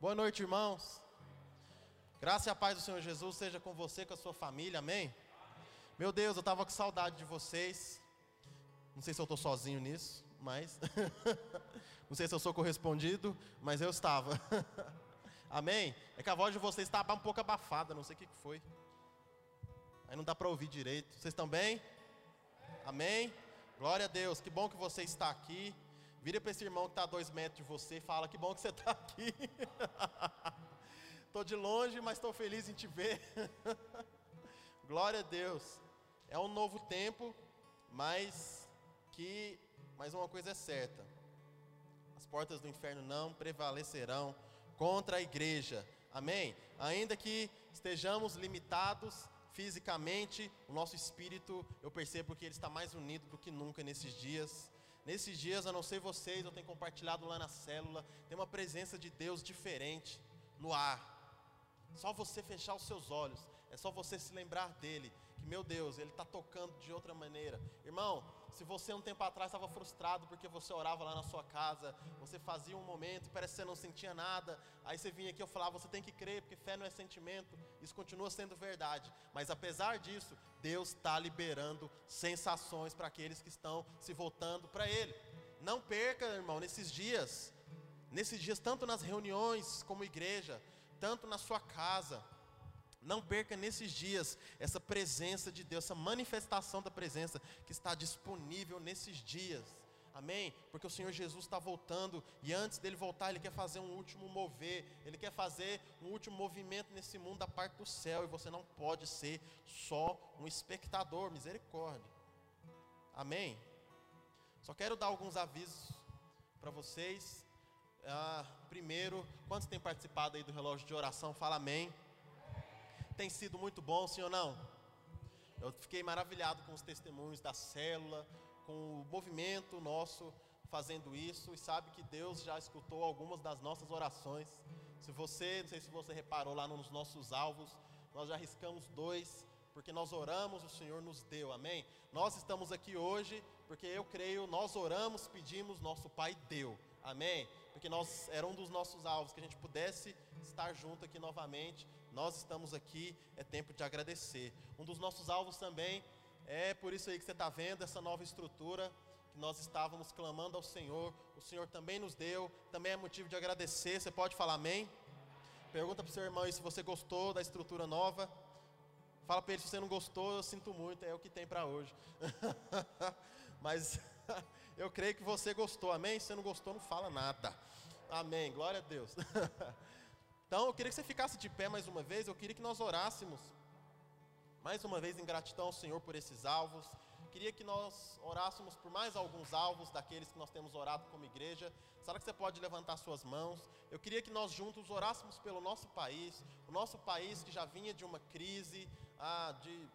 Boa noite, irmãos. Graça e a paz do Senhor Jesus seja com você, com a sua família, amém? Meu Deus, eu estava com saudade de vocês. Não sei se eu estou sozinho nisso, mas. não sei se eu sou correspondido, mas eu estava. amém? É que a voz de vocês estava um pouco abafada, não sei o que foi. Aí não dá para ouvir direito. Vocês estão bem? Amém? Glória a Deus, que bom que você está aqui. Vira para esse irmão que está a dois metros de você e fala: Que bom que você está aqui. Estou de longe, mas estou feliz em te ver. Glória a Deus. É um novo tempo, mas que, mais uma coisa é certa: as portas do inferno não prevalecerão contra a igreja. Amém? Ainda que estejamos limitados fisicamente, o nosso espírito, eu percebo que ele está mais unido do que nunca nesses dias. Nesses dias, a não sei vocês, eu tenho compartilhado lá na célula, tem uma presença de Deus diferente no ar. Só você fechar os seus olhos, é só você se lembrar dele, que meu Deus, ele está tocando de outra maneira. Irmão, se você um tempo atrás estava frustrado porque você orava lá na sua casa, você fazia um momento e parece que você não sentia nada, aí você vinha aqui e eu falava, você tem que crer, porque fé não é sentimento, isso continua sendo verdade. Mas apesar disso, Deus está liberando sensações para aqueles que estão se voltando para Ele. Não perca, irmão, nesses dias, nesses dias, tanto nas reuniões como igreja, tanto na sua casa. Não perca nesses dias essa presença de Deus, essa manifestação da presença que está disponível nesses dias. Amém? Porque o Senhor Jesus está voltando e antes dele voltar, ele quer fazer um último mover, ele quer fazer um último movimento nesse mundo da parte do céu e você não pode ser só um espectador, misericórdia. Amém? Só quero dar alguns avisos para vocês ah, primeiro, quantos têm participado aí do relógio de oração? Fala amém. Tem sido muito bom, sim ou não? Eu fiquei maravilhado com os testemunhos da célula, com o movimento nosso fazendo isso e sabe que Deus já escutou algumas das nossas orações. Se você, não sei se você reparou lá nos nossos alvos, nós já riscamos dois, porque nós oramos, o Senhor nos deu, amém? Nós estamos aqui hoje porque eu creio, nós oramos, pedimos, nosso Pai deu. Amém? Porque nós era um dos nossos alvos que a gente pudesse estar junto aqui novamente. Nós estamos aqui, é tempo de agradecer. Um dos nossos alvos também é por isso aí que você está vendo essa nova estrutura que nós estávamos clamando ao Senhor. O Senhor também nos deu, também é motivo de agradecer. Você pode falar amém? Pergunta para o seu irmão aí se você gostou da estrutura nova. Fala para ele se você não gostou, eu sinto muito, é o que tem para hoje. Mas eu creio que você gostou, amém? Se você não gostou, não fala nada. Amém, glória a Deus. Então eu queria que você ficasse de pé mais uma vez, eu queria que nós orássemos. Mais uma vez em gratidão ao Senhor por esses alvos. Queria que nós orássemos por mais alguns alvos daqueles que nós temos orado como igreja. Será que você pode levantar suas mãos? Eu queria que nós juntos orássemos pelo nosso país, o nosso país que já vinha de uma crise, ah, de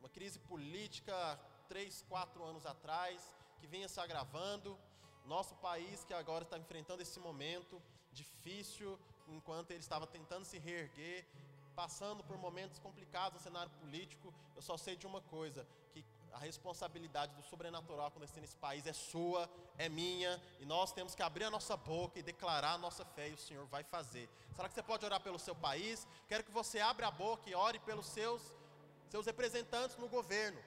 uma crise política três, quatro anos atrás, que vinha se agravando. Nosso país que agora está enfrentando esse momento difícil, enquanto ele estava tentando se reerguer, passando por momentos complicados no cenário político. Eu só sei de uma coisa: que a responsabilidade do sobrenatural acontecendo nesse país é sua, é minha, e nós temos que abrir a nossa boca e declarar a nossa fé, e o Senhor vai fazer. Será que você pode orar pelo seu país? Quero que você abra a boca e ore pelos seus, seus representantes no governo.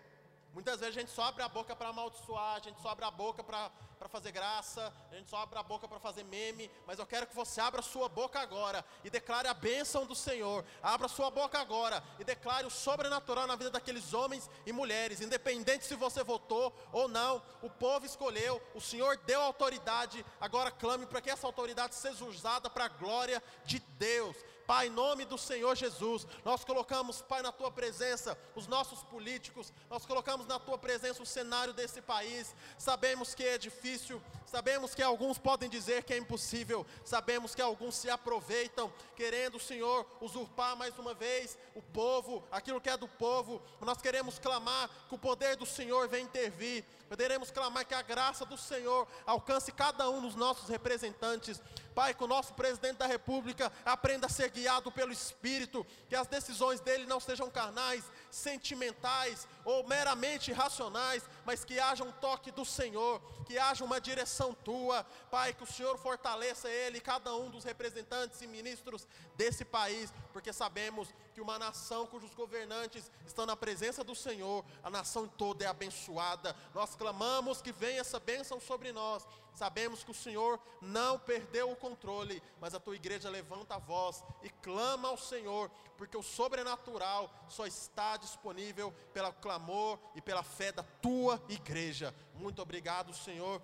Muitas vezes a gente só abre a boca para amaldiçoar, a gente só abre a boca para fazer graça, a gente só abre a boca para fazer meme, mas eu quero que você abra a sua boca agora e declare a bênção do Senhor. Abra a sua boca agora e declare o sobrenatural na vida daqueles homens e mulheres, independente se você votou ou não, o povo escolheu, o Senhor deu autoridade, agora clame para que essa autoridade seja usada para a glória de Deus. Pai, em nome do Senhor Jesus, nós colocamos, Pai, na tua presença os nossos políticos, nós colocamos na tua presença o cenário desse país. Sabemos que é difícil, sabemos que alguns podem dizer que é impossível, sabemos que alguns se aproveitam, querendo, Senhor, usurpar mais uma vez o povo, aquilo que é do povo. Nós queremos clamar que o poder do Senhor venha intervir, poderemos clamar que a graça do Senhor alcance cada um dos nossos representantes. Pai, que o nosso presidente da República aprenda a ser guiado pelo Espírito, que as decisões dele não sejam carnais, sentimentais ou meramente racionais, mas que haja um toque do Senhor, que haja uma direção tua, Pai, que o Senhor fortaleça ele, cada um dos representantes e ministros desse país, porque sabemos que uma nação cujos governantes estão na presença do Senhor, a nação toda é abençoada. Nós clamamos que venha essa bênção sobre nós. Sabemos que o Senhor não perdeu o controle, mas a tua igreja levanta a voz e clama ao Senhor, porque o sobrenatural só está disponível pelo clamor e pela fé da tua igreja. Muito obrigado, Senhor.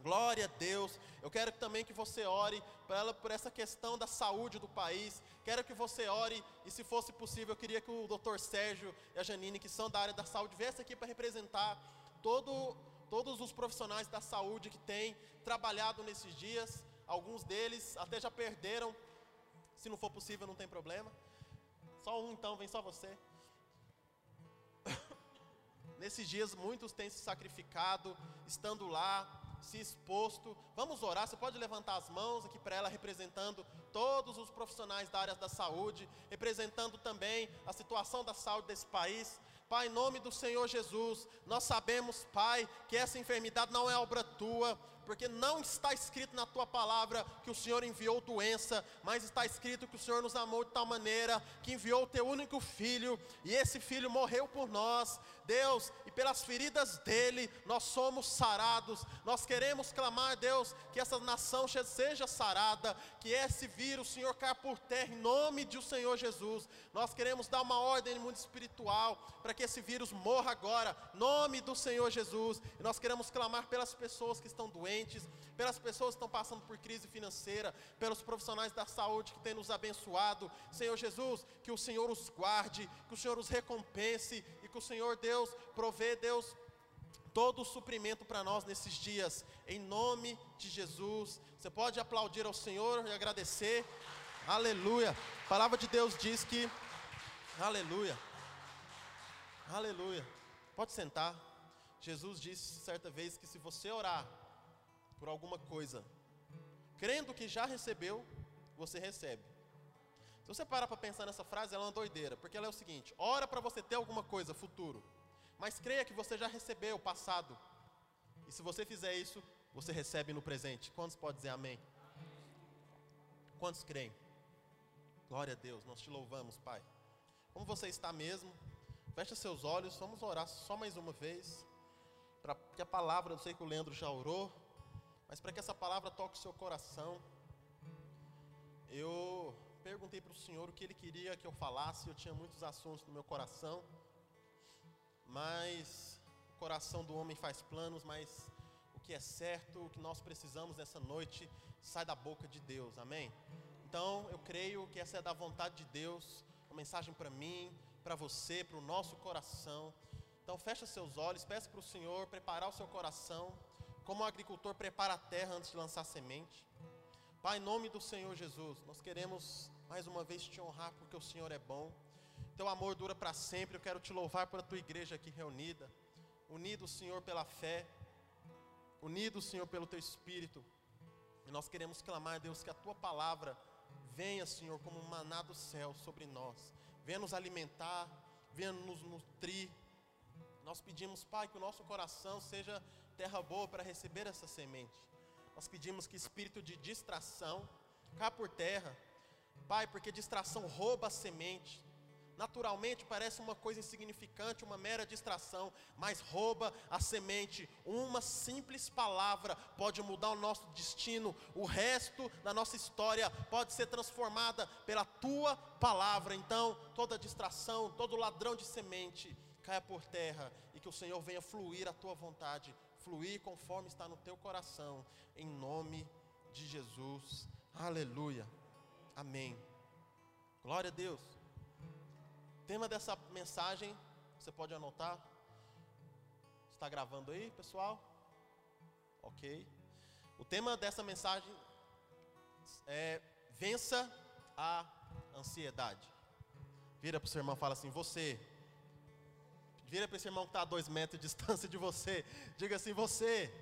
Glória a Deus. Eu quero também que você ore ela, por essa questão da saúde do país. Quero que você ore e, se fosse possível, eu queria que o doutor Sérgio e a Janine, que são da área da saúde, viessem aqui para representar todo, todos os profissionais da saúde que têm trabalhado nesses dias. Alguns deles até já perderam. Se não for possível, não tem problema. Só um então, vem só você. Nesses dias, muitos têm se sacrificado, estando lá, se exposto. Vamos orar. Você pode levantar as mãos aqui para ela, representando todos os profissionais da área da saúde, representando também a situação da saúde desse país. Pai, em nome do Senhor Jesus, nós sabemos, Pai, que essa enfermidade não é obra tua, porque não está escrito na tua palavra que o Senhor enviou doença, mas está escrito que o Senhor nos amou de tal maneira que enviou o teu único filho, e esse filho morreu por nós. Deus, e pelas feridas dele nós somos sarados. Nós queremos clamar, Deus, que essa nação seja sarada, que esse vírus, Senhor, caia por terra em nome do Senhor Jesus. Nós queremos dar uma ordem no mundo espiritual para que esse vírus morra agora, nome do Senhor Jesus. E nós queremos clamar pelas pessoas que estão doentes doentes, pelas pessoas que estão passando por crise financeira, pelos profissionais da saúde que têm nos abençoado. Senhor Jesus, que o Senhor os guarde, que o Senhor os recompense e que o Senhor Deus provê, Deus, todo o suprimento para nós nesses dias, em nome de Jesus. Você pode aplaudir ao Senhor e agradecer. Aleluia. A palavra de Deus diz que, aleluia, aleluia. Pode sentar. Jesus disse certa vez que se você orar por alguma coisa, crendo que já recebeu, você recebe. Se você parar para pensar nessa frase, ela é uma doideira, porque ela é o seguinte: ora para você ter alguma coisa, futuro, mas creia que você já recebeu, passado. E se você fizer isso, você recebe no presente. Quantos podem dizer amém? Quantos creem? Glória a Deus, nós te louvamos, Pai. Como você está mesmo? Feche seus olhos, vamos orar só mais uma vez. Para que a palavra, eu sei que o Leandro já orou, mas para que essa palavra toque o seu coração, eu perguntei para o Senhor o que Ele queria que eu falasse. Eu tinha muitos assuntos no meu coração, mas o coração do homem faz planos, mas o que é certo, o que nós precisamos nessa noite, sai da boca de Deus, amém? Então eu creio que essa é da vontade de Deus, uma mensagem para mim, para você, para o nosso coração. Então fecha seus olhos, peça para o Senhor preparar o seu coração como o agricultor prepara a terra antes de lançar semente. Pai, em nome do Senhor Jesus, nós queremos mais uma vez te honrar porque o Senhor é bom. Teu amor dura para sempre. Eu quero te louvar por a tua igreja aqui reunida, unido, Senhor, pela fé, unido, Senhor, pelo teu espírito. E nós queremos clamar, Deus, que a tua palavra venha, Senhor, como um maná do céu sobre nós. Venha nos alimentar, venha nos nutrir. Nós pedimos, Pai, que o nosso coração seja terra boa para receber essa semente. Nós pedimos que espírito de distração cá por terra. Pai, porque distração rouba a semente. Naturalmente parece uma coisa insignificante, uma mera distração, mas rouba a semente. Uma simples palavra pode mudar o nosso destino. O resto da nossa história pode ser transformada pela tua palavra. Então, toda distração, todo ladrão de semente caia por terra e que o Senhor venha fluir a tua vontade fluir conforme está no teu coração, em nome de Jesus. Aleluia. Amém. Glória a Deus. tema dessa mensagem, você pode anotar? Está gravando aí, pessoal? Ok. O tema dessa mensagem é vença a ansiedade. Vira para o seu irmão e fala assim: Você Vira para esse irmão que está a dois metros de distância de você. Diga assim: você,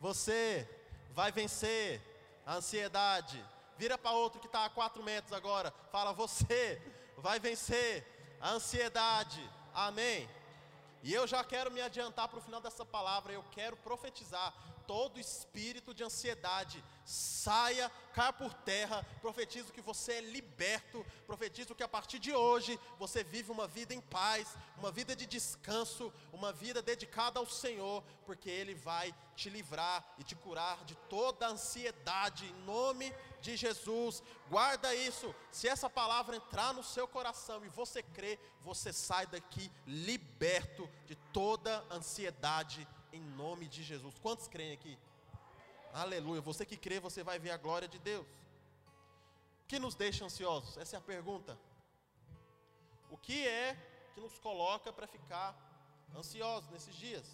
você vai vencer a ansiedade. Vira para outro que está a quatro metros agora. Fala: você vai vencer a ansiedade. Amém. E eu já quero me adiantar para o final dessa palavra, eu quero profetizar todo espírito de ansiedade saia, caia por terra. Profetizo que você é liberto. Profetizo que a partir de hoje você vive uma vida em paz, uma vida de descanso, uma vida dedicada ao Senhor, porque Ele vai te livrar e te curar de toda ansiedade, em nome de Jesus. Guarda isso. Se essa palavra entrar no seu coração e você crer, você sai daqui liberto de toda ansiedade, em nome de Jesus. Quantos creem aqui? Aleluia. Você que crê, você vai ver a glória de Deus. O que nos deixa ansiosos? Essa é a pergunta. O que é que nos coloca para ficar ansiosos nesses dias?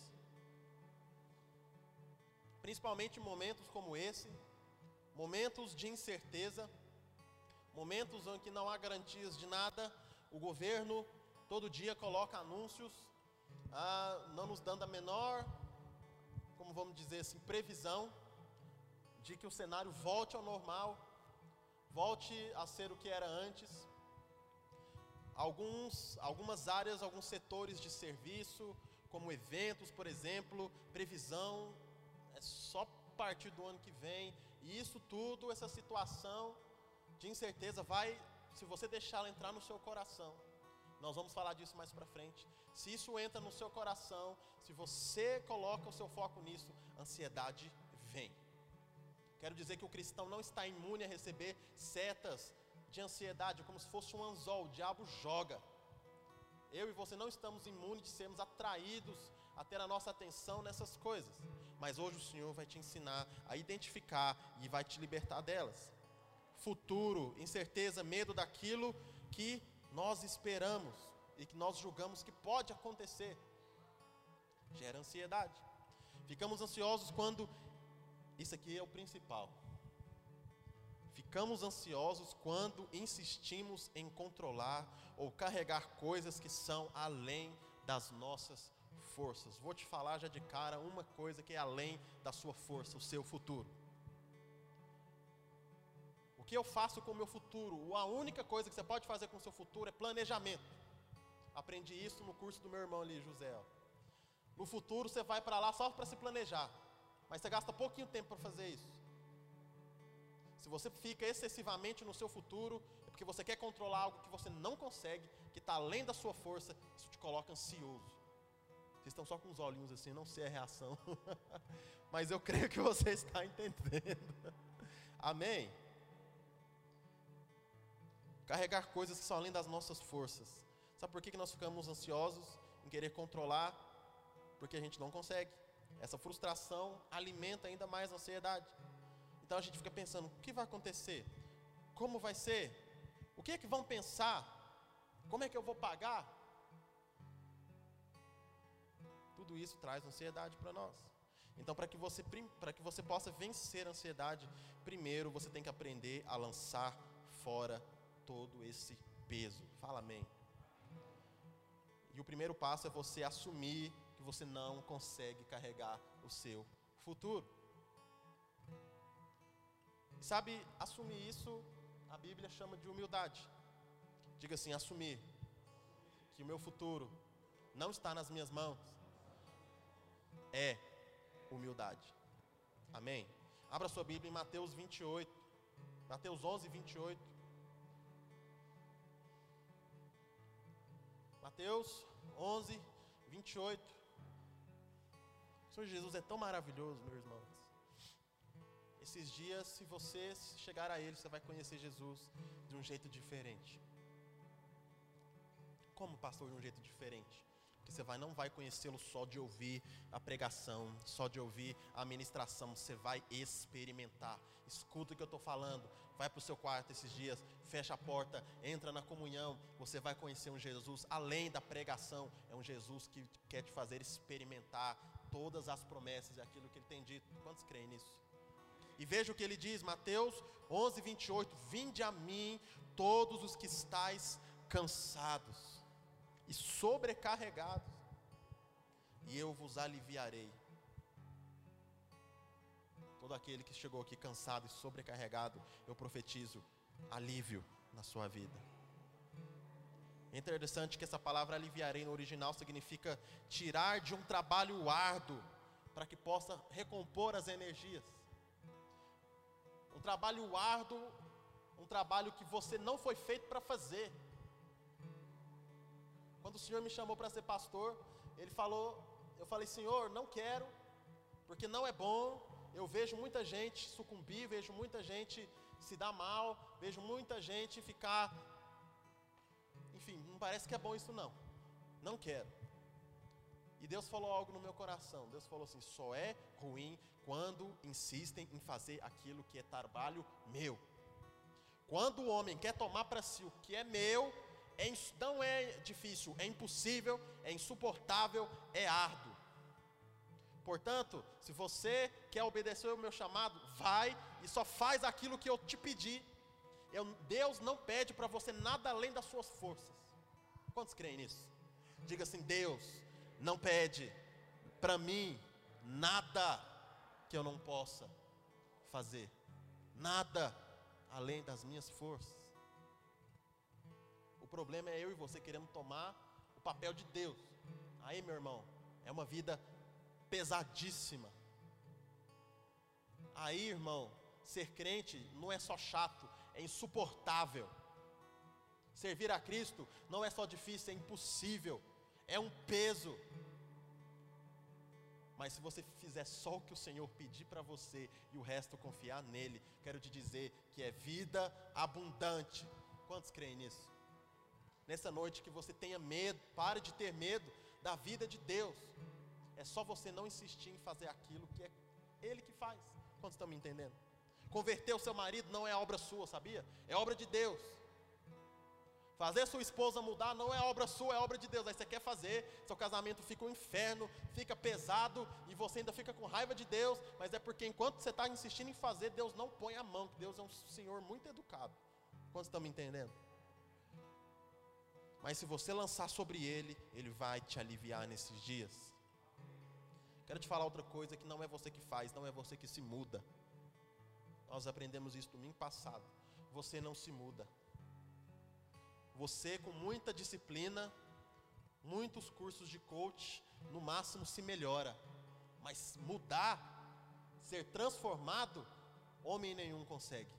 Principalmente em momentos como esse, momentos de incerteza, momentos em que não há garantias de nada, o governo todo dia coloca anúncios, ah, não nos dando a menor, como vamos dizer assim, previsão de que o cenário volte ao normal, volte a ser o que era antes. Alguns, algumas áreas, alguns setores de serviço, como eventos, por exemplo, previsão é só a partir do ano que vem. E isso tudo, essa situação de incerteza vai, se você deixá-la entrar no seu coração, nós vamos falar disso mais para frente. Se isso entra no seu coração, se você coloca o seu foco nisso, ansiedade vem. Quero dizer que o cristão não está imune a receber setas de ansiedade, como se fosse um anzol, o diabo joga. Eu e você não estamos imunes de sermos atraídos a ter a nossa atenção nessas coisas. Mas hoje o Senhor vai te ensinar a identificar e vai te libertar delas. Futuro, incerteza, medo daquilo que nós esperamos e que nós julgamos que pode acontecer, gera ansiedade. Ficamos ansiosos quando isso aqui é o principal. Ficamos ansiosos quando insistimos em controlar ou carregar coisas que são além das nossas forças. Vou te falar já de cara uma coisa que é além da sua força, o seu futuro. Que eu faço com o meu futuro? A única coisa que você pode fazer com o seu futuro é planejamento. Aprendi isso no curso do meu irmão ali, José. No futuro você vai para lá só para se planejar. Mas você gasta pouquinho tempo para fazer isso. Se você fica excessivamente no seu futuro, é porque você quer controlar algo que você não consegue, que está além da sua força, isso te coloca ansioso. Vocês estão só com os olhinhos assim, não sei a reação. Mas eu creio que você está entendendo. Amém? Carregar coisas que são além das nossas forças. Sabe por que nós ficamos ansiosos em querer controlar? Porque a gente não consegue. Essa frustração alimenta ainda mais a ansiedade. Então a gente fica pensando: o que vai acontecer? Como vai ser? O que é que vão pensar? Como é que eu vou pagar? Tudo isso traz ansiedade para nós. Então, para que, você, para que você possa vencer a ansiedade, primeiro você tem que aprender a lançar fora todo esse peso. Fala amém. E o primeiro passo é você assumir que você não consegue carregar o seu futuro. E sabe, assumir isso, a Bíblia chama de humildade. Diga assim: assumir que o meu futuro não está nas minhas mãos é humildade. Amém? Abra sua Bíblia em Mateus 28. Mateus 11, 28. Mateus 11, 28. O Senhor Jesus é tão maravilhoso, meus irmãos. Esses dias, se você chegar a Ele, você vai conhecer Jesus de um jeito diferente. Como, pastor, de um jeito diferente? Porque você vai, não vai conhecê-lo só de ouvir a pregação, só de ouvir a ministração, você vai experimentar. Escuta o que eu estou falando. Vai para o seu quarto esses dias, fecha a porta, entra na comunhão. Você vai conhecer um Jesus além da pregação. É um Jesus que quer te fazer experimentar todas as promessas e aquilo que ele tem dito. Quantos creem nisso? E veja o que ele diz, Mateus 11, 28. Vinde a mim, todos os que estáis cansados e sobrecarregados, e eu vos aliviarei. Todo aquele que chegou aqui cansado e sobrecarregado, eu profetizo alívio na sua vida. É interessante que essa palavra aliviarei no original significa tirar de um trabalho árduo para que possa recompor as energias. Um trabalho árduo, um trabalho que você não foi feito para fazer. Quando o Senhor me chamou para ser pastor, ele falou, eu falei, Senhor, não quero, porque não é bom. Eu vejo muita gente sucumbir, vejo muita gente se dar mal, vejo muita gente ficar. Enfim, não parece que é bom isso não. Não quero. E Deus falou algo no meu coração. Deus falou assim: só é ruim quando insistem em fazer aquilo que é trabalho meu. Quando o homem quer tomar para si o que é meu, é, não é difícil, é impossível, é insuportável, é árduo. Portanto, se você quer obedecer o meu chamado, vai e só faz aquilo que eu te pedi. Eu, Deus não pede para você nada além das suas forças. Quantos creem nisso? Diga assim: Deus não pede para mim nada que eu não possa fazer, nada além das minhas forças. Problema é eu e você querendo tomar o papel de Deus. Aí, meu irmão, é uma vida pesadíssima. Aí, irmão, ser crente não é só chato, é insuportável. Servir a Cristo não é só difícil, é impossível, é um peso. Mas se você fizer só o que o Senhor pedir para você e o resto confiar nele, quero te dizer que é vida abundante. Quantos creem nisso? Nessa noite que você tenha medo, pare de ter medo da vida de Deus. É só você não insistir em fazer aquilo que é Ele que faz. Quantos estão me entendendo? Converter o seu marido não é obra sua, sabia? É obra de Deus. Fazer sua esposa mudar não é obra sua, é obra de Deus. Aí você quer fazer, seu casamento fica um inferno, fica pesado e você ainda fica com raiva de Deus, mas é porque enquanto você está insistindo em fazer, Deus não põe a mão, Deus é um Senhor muito educado. Quantos estão me entendendo? Mas se você lançar sobre Ele, Ele vai te aliviar nesses dias. Quero te falar outra coisa que não é você que faz, não é você que se muda. Nós aprendemos isso domingo passado. Você não se muda. Você, com muita disciplina, muitos cursos de coach, no máximo se melhora. Mas mudar, ser transformado, homem nenhum consegue.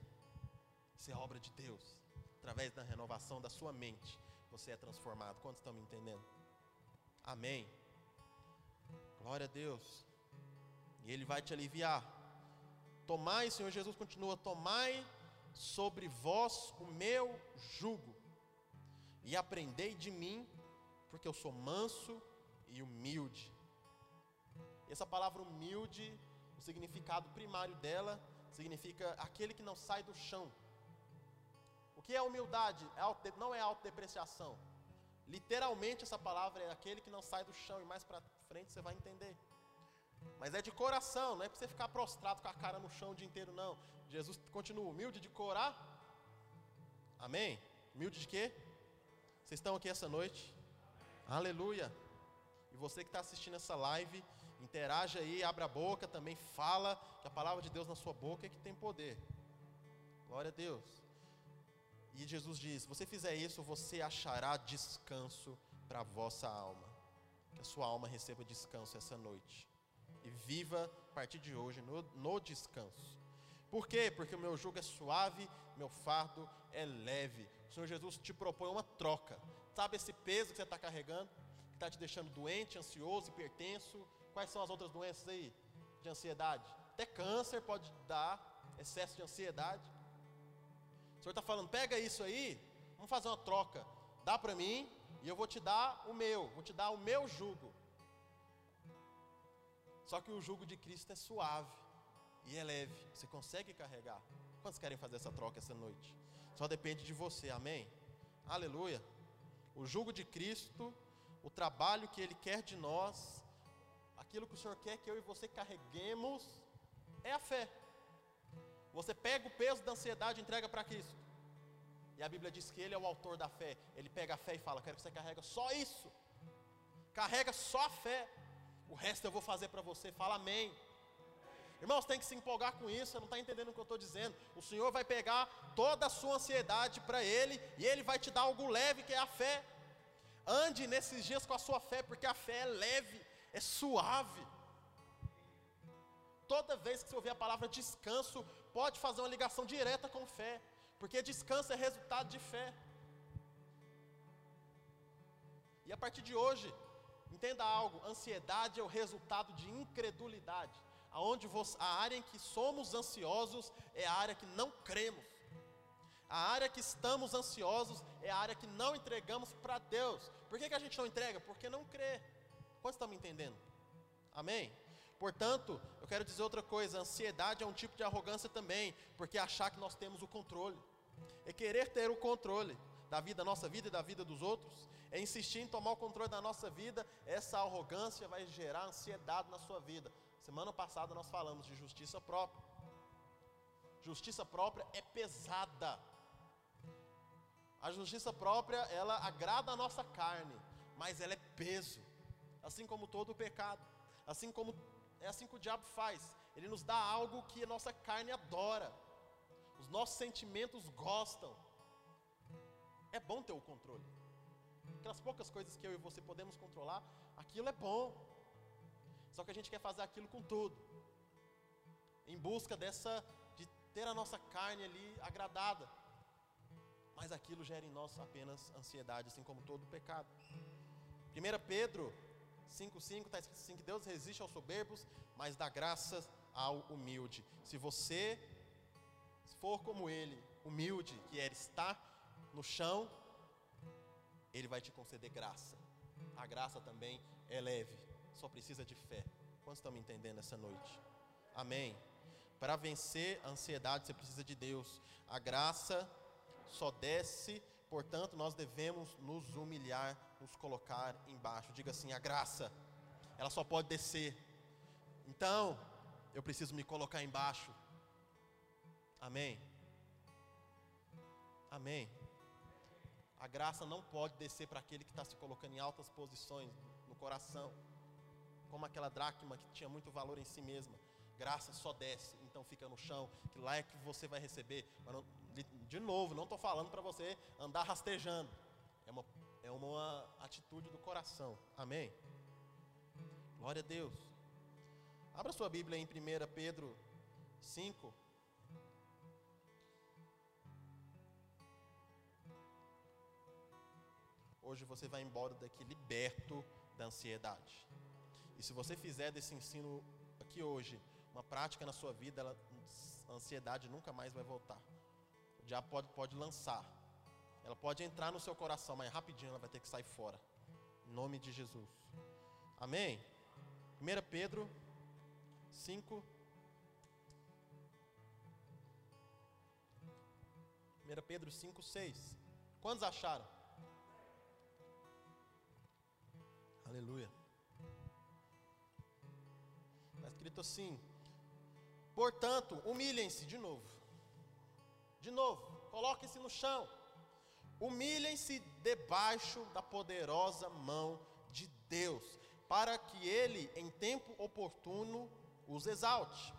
Isso é obra de Deus. Através da renovação da sua mente, você é transformado. Quantos estão me entendendo? Amém. Glória a Deus. E Ele vai te aliviar. Tomai, Senhor Jesus continua: Tomai sobre vós o meu jugo, e aprendei de mim, porque eu sou manso e humilde. Essa palavra humilde, o significado primário dela, significa aquele que não sai do chão. O que é humildade? É não é autodepreciação. Literalmente essa palavra é aquele que não sai do chão e mais para frente você vai entender. Mas é de coração, não é para você ficar prostrado com a cara no chão o dia inteiro, não. Jesus continua humilde de corar. Amém? Humilde de quê? Vocês estão aqui essa noite? Aleluia. E você que está assistindo essa live, interaja aí, abra a boca, também fala que a palavra de Deus na sua boca é que tem poder. Glória a Deus. E Jesus diz: se você fizer isso, você achará descanso para a vossa alma. Que a sua alma receba descanso essa noite. E viva a partir de hoje no, no descanso. Por quê? Porque o meu jugo é suave, meu fardo é leve. O Senhor Jesus te propõe uma troca. Sabe esse peso que você está carregando? Que está te deixando doente, ansioso, hipertenso? Quais são as outras doenças aí? De ansiedade? Até câncer pode dar, excesso de ansiedade. O Senhor está falando, pega isso aí, vamos fazer uma troca. Dá para mim e eu vou te dar o meu, vou te dar o meu jugo. Só que o jugo de Cristo é suave e é leve. Você consegue carregar. Quantos querem fazer essa troca essa noite? Só depende de você, amém? Aleluia. O jugo de Cristo, o trabalho que Ele quer de nós, aquilo que o Senhor quer que eu e você carreguemos, é a fé. Você pega o peso da ansiedade e entrega para Cristo. E a Bíblia diz que Ele é o autor da fé. Ele pega a fé e fala: Quero que você carrega só isso. Carrega só a fé. O resto eu vou fazer para você. Fala amém. Irmãos, tem que se empolgar com isso. Você não está entendendo o que eu estou dizendo. O Senhor vai pegar toda a sua ansiedade para Ele e Ele vai te dar algo leve que é a fé. Ande nesses dias com a sua fé, porque a fé é leve, é suave. Toda vez que você ouvir a palavra descanso, pode fazer uma ligação direta com fé, porque descanso é resultado de fé. E a partir de hoje, entenda algo: ansiedade é o resultado de incredulidade. Aonde você, a área em que somos ansiosos é a área que não cremos. A área que estamos ansiosos é a área que não entregamos para Deus. Por que, que a gente não entrega? Porque não crê. Quantos estão me entendendo? Amém? Portanto, eu quero dizer outra coisa: ansiedade é um tipo de arrogância também, porque achar que nós temos o controle, é querer ter o controle da vida, da nossa vida e da vida dos outros, é insistir em tomar o controle da nossa vida, essa arrogância vai gerar ansiedade na sua vida. Semana passada nós falamos de justiça própria. Justiça própria é pesada. A justiça própria, ela agrada a nossa carne, mas ela é peso. Assim como todo o pecado. Assim como é assim que o diabo faz. Ele nos dá algo que a nossa carne adora. Os nossos sentimentos gostam. É bom ter o controle. Aquelas poucas coisas que eu e você podemos controlar, aquilo é bom. Só que a gente quer fazer aquilo com tudo. Em busca dessa de ter a nossa carne ali agradada mas aquilo gera em nós apenas ansiedade, assim como todo pecado. 1 Pedro 5,5 está escrito assim: que Deus resiste aos soberbos, mas dá graças ao humilde. Se você for como ele, humilde, que é estar no chão, ele vai te conceder graça. A graça também é leve, só precisa de fé. Quantos estão me entendendo essa noite? Amém. Para vencer a ansiedade, você precisa de Deus. A graça só desce, portanto, nós devemos nos humilhar, nos colocar embaixo. Diga assim: a graça, ela só pode descer. Então, eu preciso me colocar embaixo. Amém. Amém. A graça não pode descer para aquele que está se colocando em altas posições no coração, como aquela dracma que tinha muito valor em si mesma. Graça só desce, então fica no chão, que lá é que você vai receber. Não, de novo, não estou falando para você andar rastejando. É uma, uma atitude do coração. Amém? Glória a Deus. Abra sua Bíblia em 1 Pedro 5. Hoje você vai embora daqui liberto da ansiedade. E se você fizer desse ensino aqui hoje uma prática na sua vida, ela, a ansiedade nunca mais vai voltar já pode, pode lançar. Ela pode entrar no seu coração, mas rapidinho ela vai ter que sair fora. Em nome de Jesus. Amém? 1 Pedro 5. 1 Pedro 5, 6. Quantos acharam? Aleluia. Está escrito assim: Portanto, humilhem-se de novo de novo, coloquem-se no chão. Humilhem-se debaixo da poderosa mão de Deus, para que ele, em tempo oportuno, os exalte.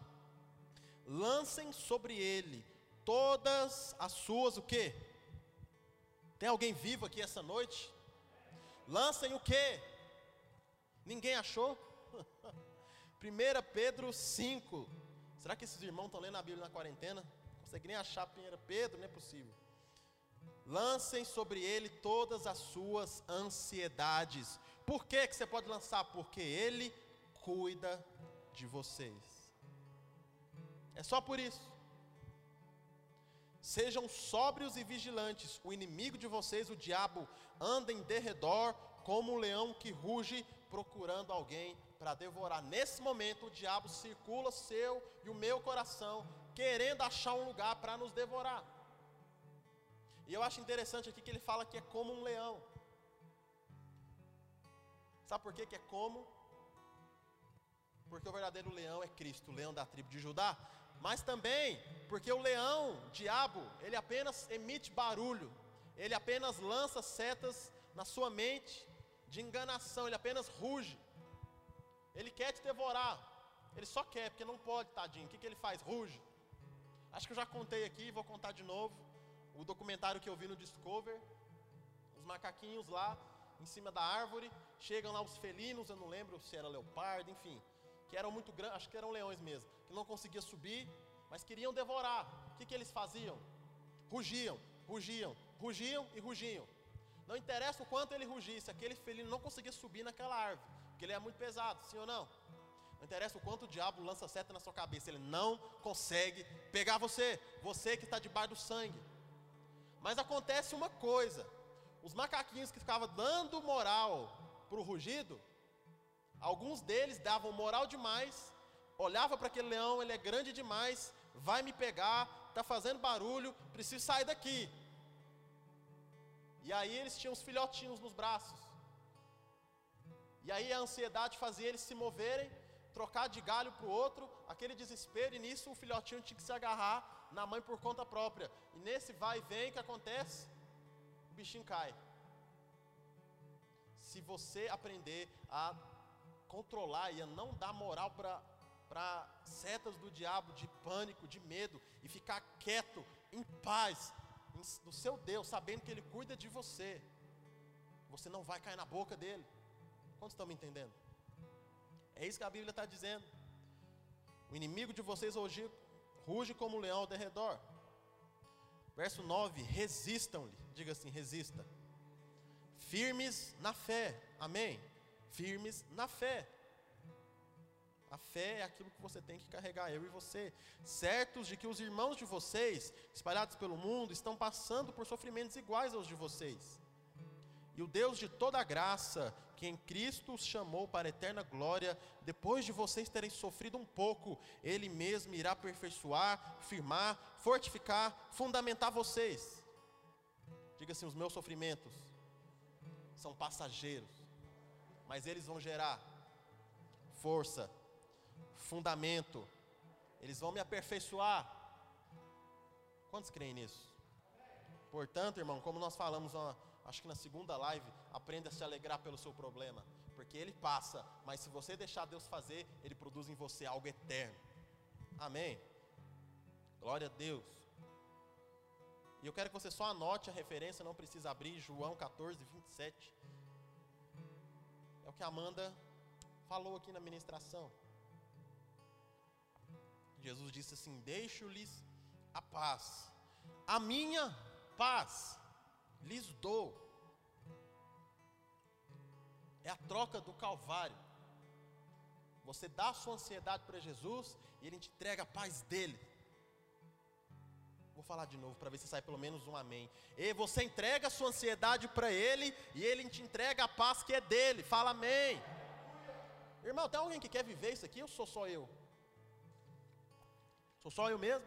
Lancem sobre ele todas as suas o quê? Tem alguém vivo aqui essa noite? Lancem o quê? Ninguém achou? 1 Pedro 5. Será que esses irmãos estão lendo a Bíblia na quarentena? consegue nem achar Pinheiro Pedro, não é possível. Lancem sobre ele todas as suas ansiedades. Por que, que você pode lançar? Porque ele cuida de vocês. É só por isso. Sejam sóbrios e vigilantes. O inimigo de vocês, o diabo, anda em derredor como um leão que ruge procurando alguém para devorar. Nesse momento, o diabo circula seu e o meu coração querendo achar um lugar para nos devorar. E eu acho interessante aqui que ele fala que é como um leão. Sabe por que, que é como? Porque o verdadeiro leão é Cristo, o leão da tribo de Judá. Mas também porque o leão, diabo, ele apenas emite barulho, ele apenas lança setas na sua mente de enganação, ele apenas ruge. Ele quer te devorar, ele só quer, porque não pode, tadinho. O que, que ele faz? Ruge. Acho que eu já contei aqui, vou contar de novo. O documentário que eu vi no Discover, os macaquinhos lá, em cima da árvore, chegam lá os felinos, eu não lembro se era leopardo, enfim, que eram muito grandes, acho que eram leões mesmo, que não conseguiam subir, mas queriam devorar. O que, que eles faziam? Rugiam, rugiam, rugiam e rugiam. Não interessa o quanto ele rugisse, aquele felino não conseguia subir naquela árvore, porque ele é muito pesado, sim ou não? Não interessa o quanto o diabo lança seta na sua cabeça, ele não consegue pegar você, você que está debaixo do sangue. Mas acontece uma coisa: os macaquinhos que ficavam dando moral para o rugido, alguns deles davam moral demais, olhava para aquele leão, ele é grande demais, vai me pegar, está fazendo barulho, preciso sair daqui. E aí eles tinham os filhotinhos nos braços. E aí a ansiedade fazia eles se moverem, trocar de galho para o outro, aquele desespero, e nisso o filhotinho tinha que se agarrar na mãe por conta própria. E nesse vai e vem, o que acontece? O bichinho cai. Se você aprender a controlar e a não dar moral para setas do diabo de pânico, de medo, e ficar quieto, em paz, do seu Deus, sabendo que Ele cuida de você, você não vai cair na boca dele. Quantos estão me entendendo? É isso que a Bíblia está dizendo. O inimigo de vocês hoje ruge como um leão ao derredor. Verso 9: resistam-lhe, diga assim: resista. Firmes na fé, amém? Firmes na fé. A fé é aquilo que você tem que carregar, eu e você, certos de que os irmãos de vocês, espalhados pelo mundo, estão passando por sofrimentos iguais aos de vocês. E o Deus de toda graça, que em Cristo os chamou para a eterna glória, depois de vocês terem sofrido um pouco, Ele mesmo irá aperfeiçoar, firmar, fortificar, fundamentar vocês. Diga assim: os meus sofrimentos são passageiros, mas eles vão gerar força, fundamento, eles vão me aperfeiçoar. Quantos creem nisso? Portanto, irmão, como nós falamos, acho que na segunda live, aprenda a se alegrar pelo seu problema, porque ele passa, mas se você deixar Deus fazer, ele produz em você algo eterno. Amém? Glória a Deus. E eu quero que você só anote a referência, não precisa abrir, João 14, 27. É o que a Amanda falou aqui na ministração. Jesus disse assim: Deixo-lhes a paz, a minha paz lhes dou. É a troca do Calvário. Você dá a sua ansiedade para Jesus e Ele te entrega a paz dele. Vou falar de novo para ver se sai pelo menos um amém. E você entrega a sua ansiedade para Ele e Ele te entrega a paz que é dele. Fala amém. Irmão, tem alguém que quer viver isso aqui ou sou só eu? Sou só eu mesmo?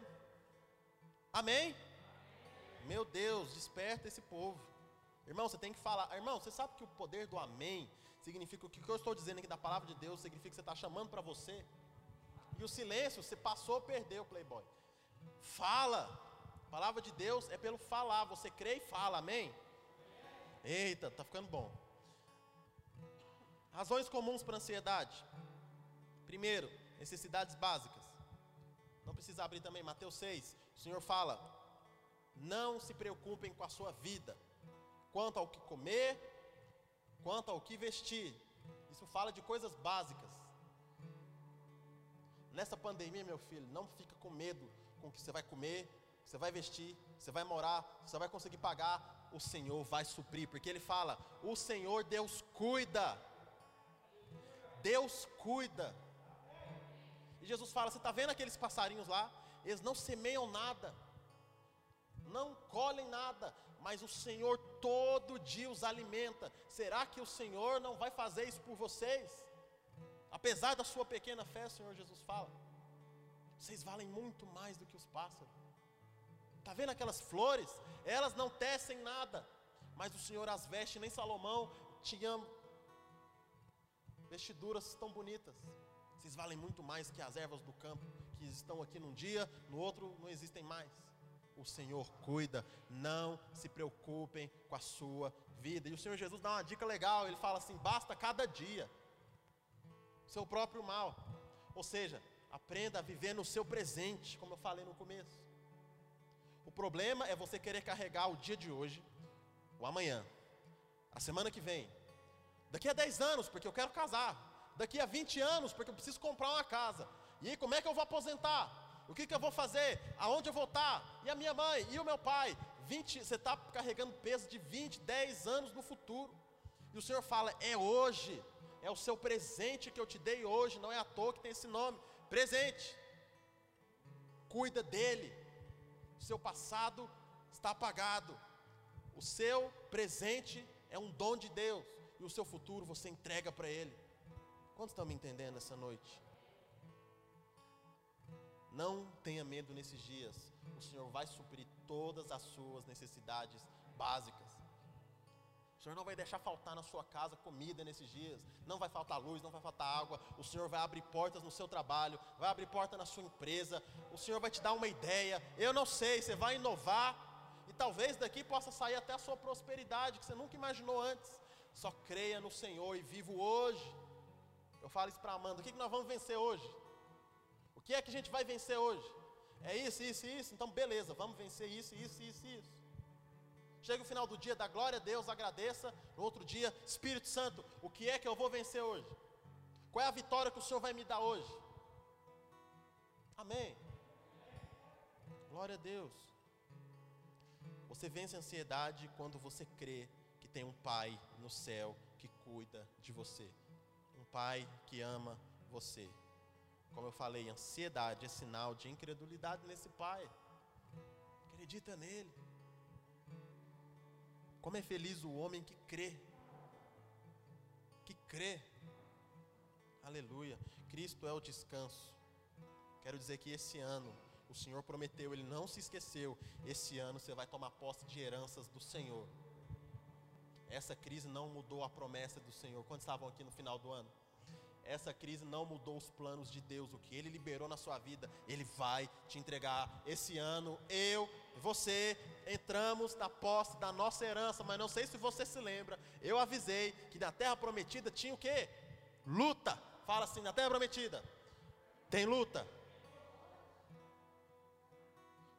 Amém? Meu Deus, desperta esse povo. Irmão, você tem que falar. Irmão, você sabe que o poder do amém significa o que eu estou dizendo aqui da palavra de Deus significa que você está chamando para você. E o silêncio, você passou, perdeu, playboy. Fala. A palavra de Deus é pelo falar. Você crê e fala, amém? Eita, tá ficando bom. Razões comuns para ansiedade. Primeiro, necessidades básicas. Não precisa abrir também, Mateus 6. O Senhor fala: Não se preocupem com a sua vida, quanto ao que comer, quanto ao que vestir. Isso fala de coisas básicas. Nessa pandemia, meu filho, não fica com medo com o que você vai comer, você vai vestir, você vai morar, você vai conseguir pagar. O Senhor vai suprir, porque Ele fala: O Senhor Deus cuida. Deus cuida. Jesus fala: Você está vendo aqueles passarinhos lá? Eles não semeiam nada, não colhem nada, mas o Senhor todo dia os alimenta. Será que o Senhor não vai fazer isso por vocês? Apesar da sua pequena fé, o Senhor Jesus fala: Vocês valem muito mais do que os pássaros. Está vendo aquelas flores? Elas não tecem nada, mas o Senhor as veste, nem Salomão tinha vestiduras tão bonitas. Vocês valem muito mais que as ervas do campo, que estão aqui num dia, no outro não existem mais. O Senhor cuida, não se preocupem com a sua vida. E o Senhor Jesus dá uma dica legal, ele fala assim: basta cada dia seu próprio mal. Ou seja, aprenda a viver no seu presente, como eu falei no começo. O problema é você querer carregar o dia de hoje, o amanhã, a semana que vem, Daqui a 10 anos, porque eu quero casar. Daqui a 20 anos, porque eu preciso comprar uma casa. E aí, como é que eu vou aposentar? O que, que eu vou fazer? Aonde eu vou estar? E a minha mãe? E o meu pai? 20, você está carregando peso de 20, 10 anos no futuro. E o Senhor fala: é hoje, é o seu presente que eu te dei hoje, não é à toa que tem esse nome presente. Cuida dele. O seu passado está apagado. O seu presente é um dom de Deus. E o seu futuro você entrega para ele. Quantos estão me entendendo essa noite? Não tenha medo nesses dias. O Senhor vai suprir todas as suas necessidades básicas. O Senhor não vai deixar faltar na sua casa comida nesses dias. Não vai faltar luz, não vai faltar água. O Senhor vai abrir portas no seu trabalho, vai abrir porta na sua empresa. O Senhor vai te dar uma ideia. Eu não sei, você vai inovar. E talvez daqui possa sair até a sua prosperidade que você nunca imaginou antes. Só creia no Senhor e viva hoje. Eu falo isso para Amanda: o que nós vamos vencer hoje? Que é que a gente vai vencer hoje? É isso, isso isso? Então, beleza, vamos vencer isso, isso, isso isso. Chega o final do dia, dá glória a Deus, agradeça. No outro dia, Espírito Santo, o que é que eu vou vencer hoje? Qual é a vitória que o Senhor vai me dar hoje? Amém. Glória a Deus. Você vence a ansiedade quando você crê que tem um Pai no céu que cuida de você. Um Pai que ama você. Como eu falei, ansiedade é sinal de incredulidade nesse pai. Acredita nele. Como é feliz o homem que crê. Que crê. Aleluia. Cristo é o descanso. Quero dizer que esse ano o Senhor prometeu, ele não se esqueceu. Esse ano você vai tomar posse de heranças do Senhor. Essa crise não mudou a promessa do Senhor. Quantos estavam aqui no final do ano? Essa crise não mudou os planos de Deus, o que Ele liberou na sua vida, Ele vai te entregar. Esse ano, eu, você, entramos na posse da nossa herança, mas não sei se você se lembra, eu avisei que na terra prometida tinha o quê? Luta. Fala assim, na terra prometida, tem luta.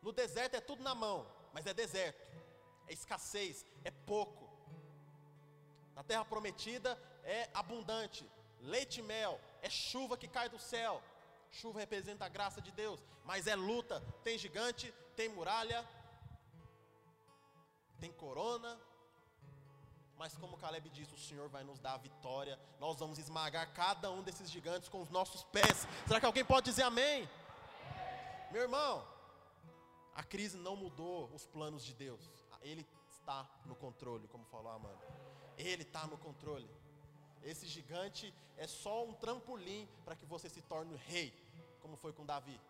No deserto é tudo na mão, mas é deserto, é escassez, é pouco. Na terra prometida é abundante, Leite e mel é chuva que cai do céu. Chuva representa a graça de Deus, mas é luta. Tem gigante, tem muralha, tem corona. Mas como Caleb disse, o Senhor vai nos dar a vitória. Nós vamos esmagar cada um desses gigantes com os nossos pés. Será que alguém pode dizer amém? Meu irmão, a crise não mudou os planos de Deus. Ele está no controle, como falou a Amanda. Ele está no controle. Esse gigante é só um trampolim para que você se torne rei, como foi com Davi.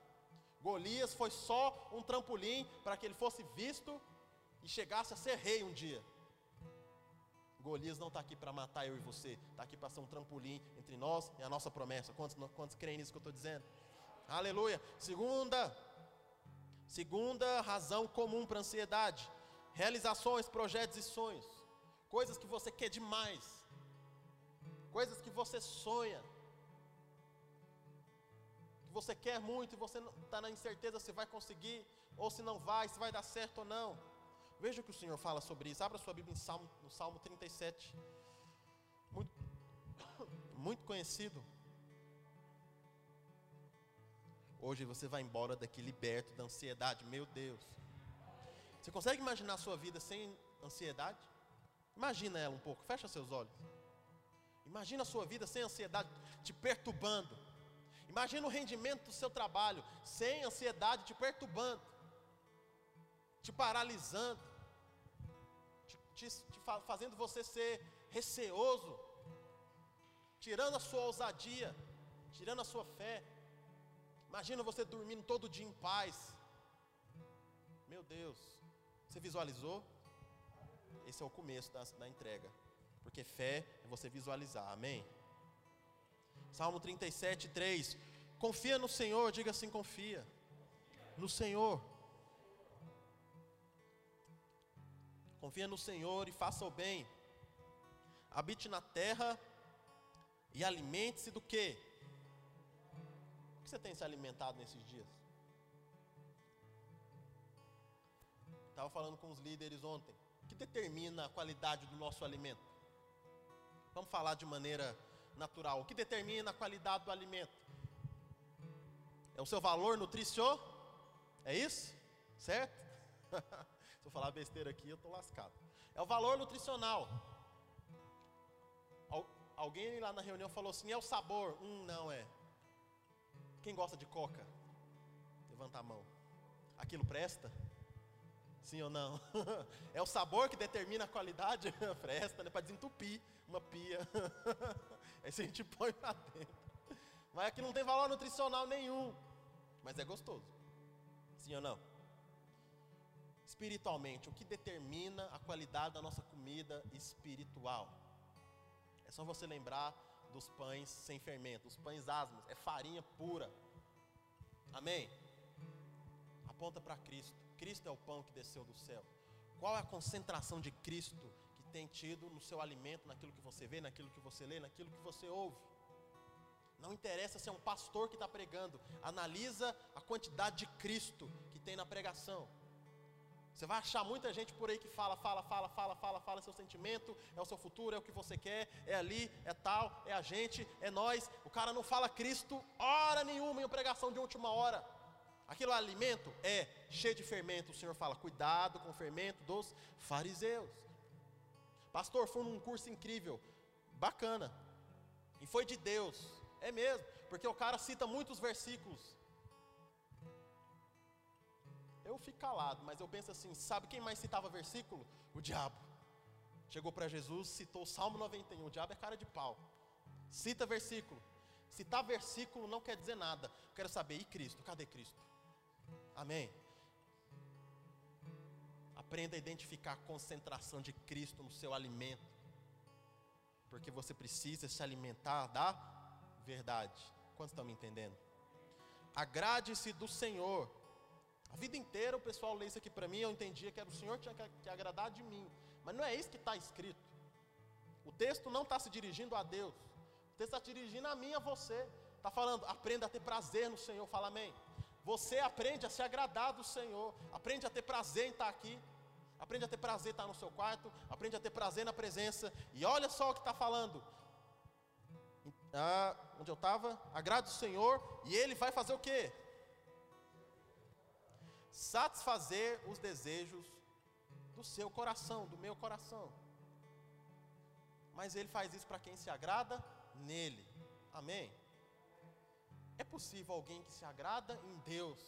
Golias foi só um trampolim para que ele fosse visto e chegasse a ser rei um dia. Golias não está aqui para matar eu e você, está aqui para ser um trampolim entre nós e a nossa promessa. Quantos, quantos creem nisso que eu estou dizendo? Aleluia. Segunda, segunda razão comum para ansiedade: realizações, projetos e sonhos, coisas que você quer demais coisas que você sonha, que você quer muito e você está na incerteza se vai conseguir ou se não vai, se vai dar certo ou não. Veja o que o Senhor fala sobre isso. Abra sua Bíblia em Salmo, no Salmo 37. Muito, muito conhecido. Hoje você vai embora daqui liberto da ansiedade. Meu Deus. Você consegue imaginar a sua vida sem ansiedade? Imagina ela um pouco. Fecha seus olhos. Imagina a sua vida sem ansiedade te perturbando. Imagina o rendimento do seu trabalho sem ansiedade te perturbando, te paralisando, te, te, te fazendo você ser receoso, tirando a sua ousadia, tirando a sua fé. Imagina você dormindo todo dia em paz. Meu Deus, você visualizou? Esse é o começo da, da entrega. Porque fé é você visualizar, amém? Salmo 37, 3. Confia no Senhor, diga assim: confia. No Senhor. Confia no Senhor e faça o bem. Habite na terra e alimente-se do quê? O que você tem se alimentado nesses dias? Estava falando com os líderes ontem. O que determina a qualidade do nosso alimento? Vamos falar de maneira natural. O que determina a qualidade do alimento? É o seu valor nutricional? É isso? Certo? Se eu falar besteira aqui, eu estou lascado. É o valor nutricional. Alguém lá na reunião falou assim: é o sabor? Hum, não é. Quem gosta de coca? Levanta a mão. Aquilo presta? Sim ou não? é o sabor que determina a qualidade? presta, né? Para desentupir uma pia. Aí a gente põe para dentro. Mas aqui não tem valor nutricional nenhum. Mas é gostoso. Sim ou não? Espiritualmente, o que determina a qualidade da nossa comida espiritual? É só você lembrar dos pães sem fermento, os pães asmos, é farinha pura. Amém? Aponta para Cristo. Cristo é o pão que desceu do céu. Qual é a concentração de Cristo que tem tido no seu alimento, naquilo que você vê, naquilo que você lê, naquilo que você ouve? Não interessa se é um pastor que está pregando, analisa a quantidade de Cristo que tem na pregação. Você vai achar muita gente por aí que fala, fala, fala, fala, fala, fala, seu sentimento, é o seu futuro, é o que você quer, é ali, é tal, é a gente, é nós. O cara não fala Cristo hora nenhuma em pregação de última hora. Aquilo alimento é cheio de fermento. O Senhor fala, cuidado com o fermento dos fariseus. Pastor, foi num curso incrível, bacana, e foi de Deus, é mesmo, porque o cara cita muitos versículos eu fico calado, mas eu penso assim: sabe quem mais citava versículo? O diabo. Chegou para Jesus, citou o Salmo 91. O diabo é cara de pau. Cita versículo. Citar versículo não quer dizer nada. quero saber, e Cristo? Cadê Cristo? Amém? Aprenda a identificar a concentração de Cristo no seu alimento. Porque você precisa se alimentar da verdade. Quantos estão me entendendo? Agrade-se do Senhor a vida inteira o pessoal lê isso aqui para mim, eu entendia que era o Senhor tinha que agradar de mim. Mas não é isso que está escrito. O texto não está se dirigindo a Deus. O texto está dirigindo a mim a você. Está falando, aprenda a ter prazer no Senhor. Fala amém. Você aprende a se agradar do Senhor. Aprende a ter prazer em estar aqui. Aprende a ter prazer em estar no seu quarto. Aprende a ter prazer na presença. E olha só o que está falando. Ah, onde eu estava? Agrade o Senhor. E Ele vai fazer o quê? satisfazer os desejos do seu coração, do meu coração. Mas ele faz isso para quem se agrada nele. Amém? É possível alguém que se agrada em Deus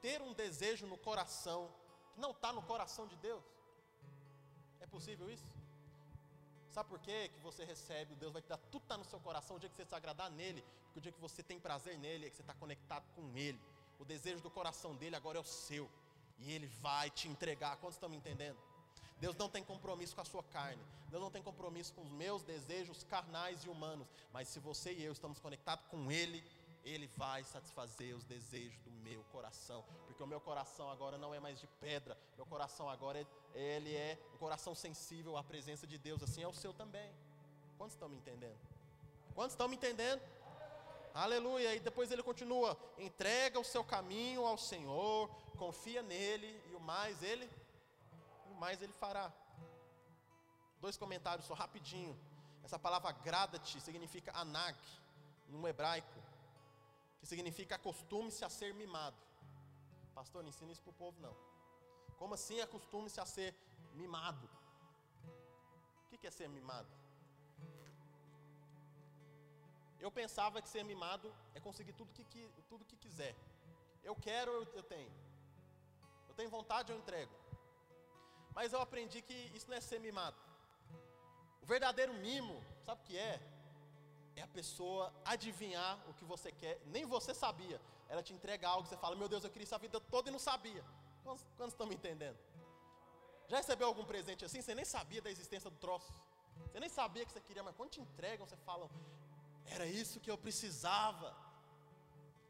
ter um desejo no coração que não está no coração de Deus? É possível isso? Sabe por quê? que você recebe, Deus vai te dar tudo está no seu coração o dia que você se agradar nele, porque o dia que você tem prazer nele é que você está conectado com ele. O desejo do coração dele agora é o seu. E ele vai te entregar. Quantos estão me entendendo? Deus não tem compromisso com a sua carne. Deus não tem compromisso com os meus desejos carnais e humanos. Mas se você e eu estamos conectados com Ele, Ele vai satisfazer os desejos do meu coração. Porque o meu coração agora não é mais de pedra. Meu coração agora é, ele é um coração sensível à presença de Deus. Assim é o seu também. Quantos estão me entendendo? Quantos estão me entendendo? Aleluia. E depois ele continua: entrega o seu caminho ao Senhor, confia nele, e o mais ele, o mais ele fará. Dois comentários só rapidinho. Essa palavra agrada-te significa anag, no hebraico, que significa acostume-se a ser mimado. Pastor, não ensina isso para o povo, não. Como assim acostume-se a ser mimado? O que é ser mimado? Eu pensava que ser mimado é conseguir tudo que, tudo que quiser. Eu quero, eu, eu tenho. Eu tenho vontade, eu entrego. Mas eu aprendi que isso não é ser mimado. O verdadeiro mimo, sabe o que é? É a pessoa adivinhar o que você quer, nem você sabia. Ela te entrega algo, você fala, meu Deus, eu queria isso a vida toda e não sabia. Quantos, quantos estão me entendendo? Já recebeu algum presente assim? Você nem sabia da existência do troço. Você nem sabia que você queria, mas quando te entregam, você fala, era isso que eu precisava.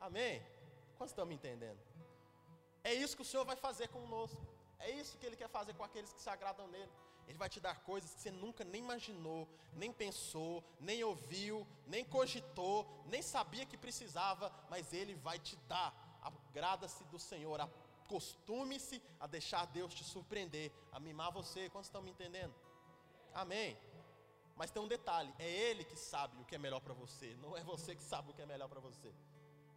Amém? Quantos estão me entendendo? É isso que o Senhor vai fazer conosco. É isso que Ele quer fazer com aqueles que se agradam nele. Ele vai te dar coisas que você nunca nem imaginou, nem pensou, nem ouviu, nem cogitou, nem sabia que precisava, mas Ele vai te dar. Agrada-se do Senhor, acostume-se a deixar Deus te surpreender, a mimar você. Quantos estão me entendendo? Amém. Mas tem um detalhe: é Ele que sabe o que é melhor para você, não é você que sabe o que é melhor para você.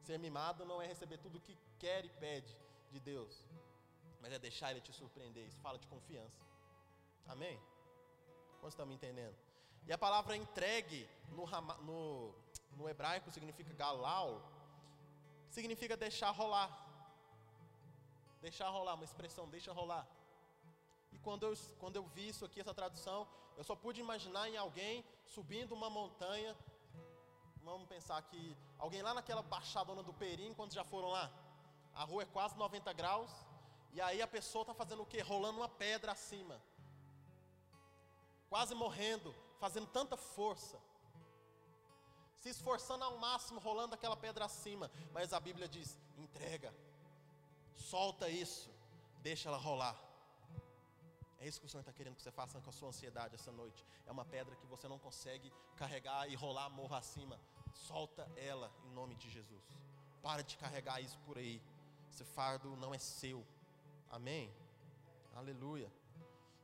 Ser mimado não é receber tudo o que quer e pede de Deus, mas é deixar Ele te surpreender. Isso fala de confiança. Amém? Quantos estão me entendendo? E a palavra entregue no, no, no hebraico significa galau, significa deixar rolar. Deixar rolar, uma expressão, deixa rolar. E quando eu, quando eu vi isso aqui, essa tradução, eu só pude imaginar em alguém subindo uma montanha. Vamos pensar que alguém lá naquela baixadona do Perim, quando já foram lá? A rua é quase 90 graus. E aí a pessoa está fazendo o quê? Rolando uma pedra acima. Quase morrendo, fazendo tanta força. Se esforçando ao máximo, rolando aquela pedra acima. Mas a Bíblia diz: entrega, solta isso, deixa ela rolar. É isso que o Senhor está querendo que você faça com a sua ansiedade essa noite. É uma pedra que você não consegue carregar e rolar morra acima. Solta ela em nome de Jesus. Para de carregar isso por aí. Esse fardo não é seu. Amém? Aleluia.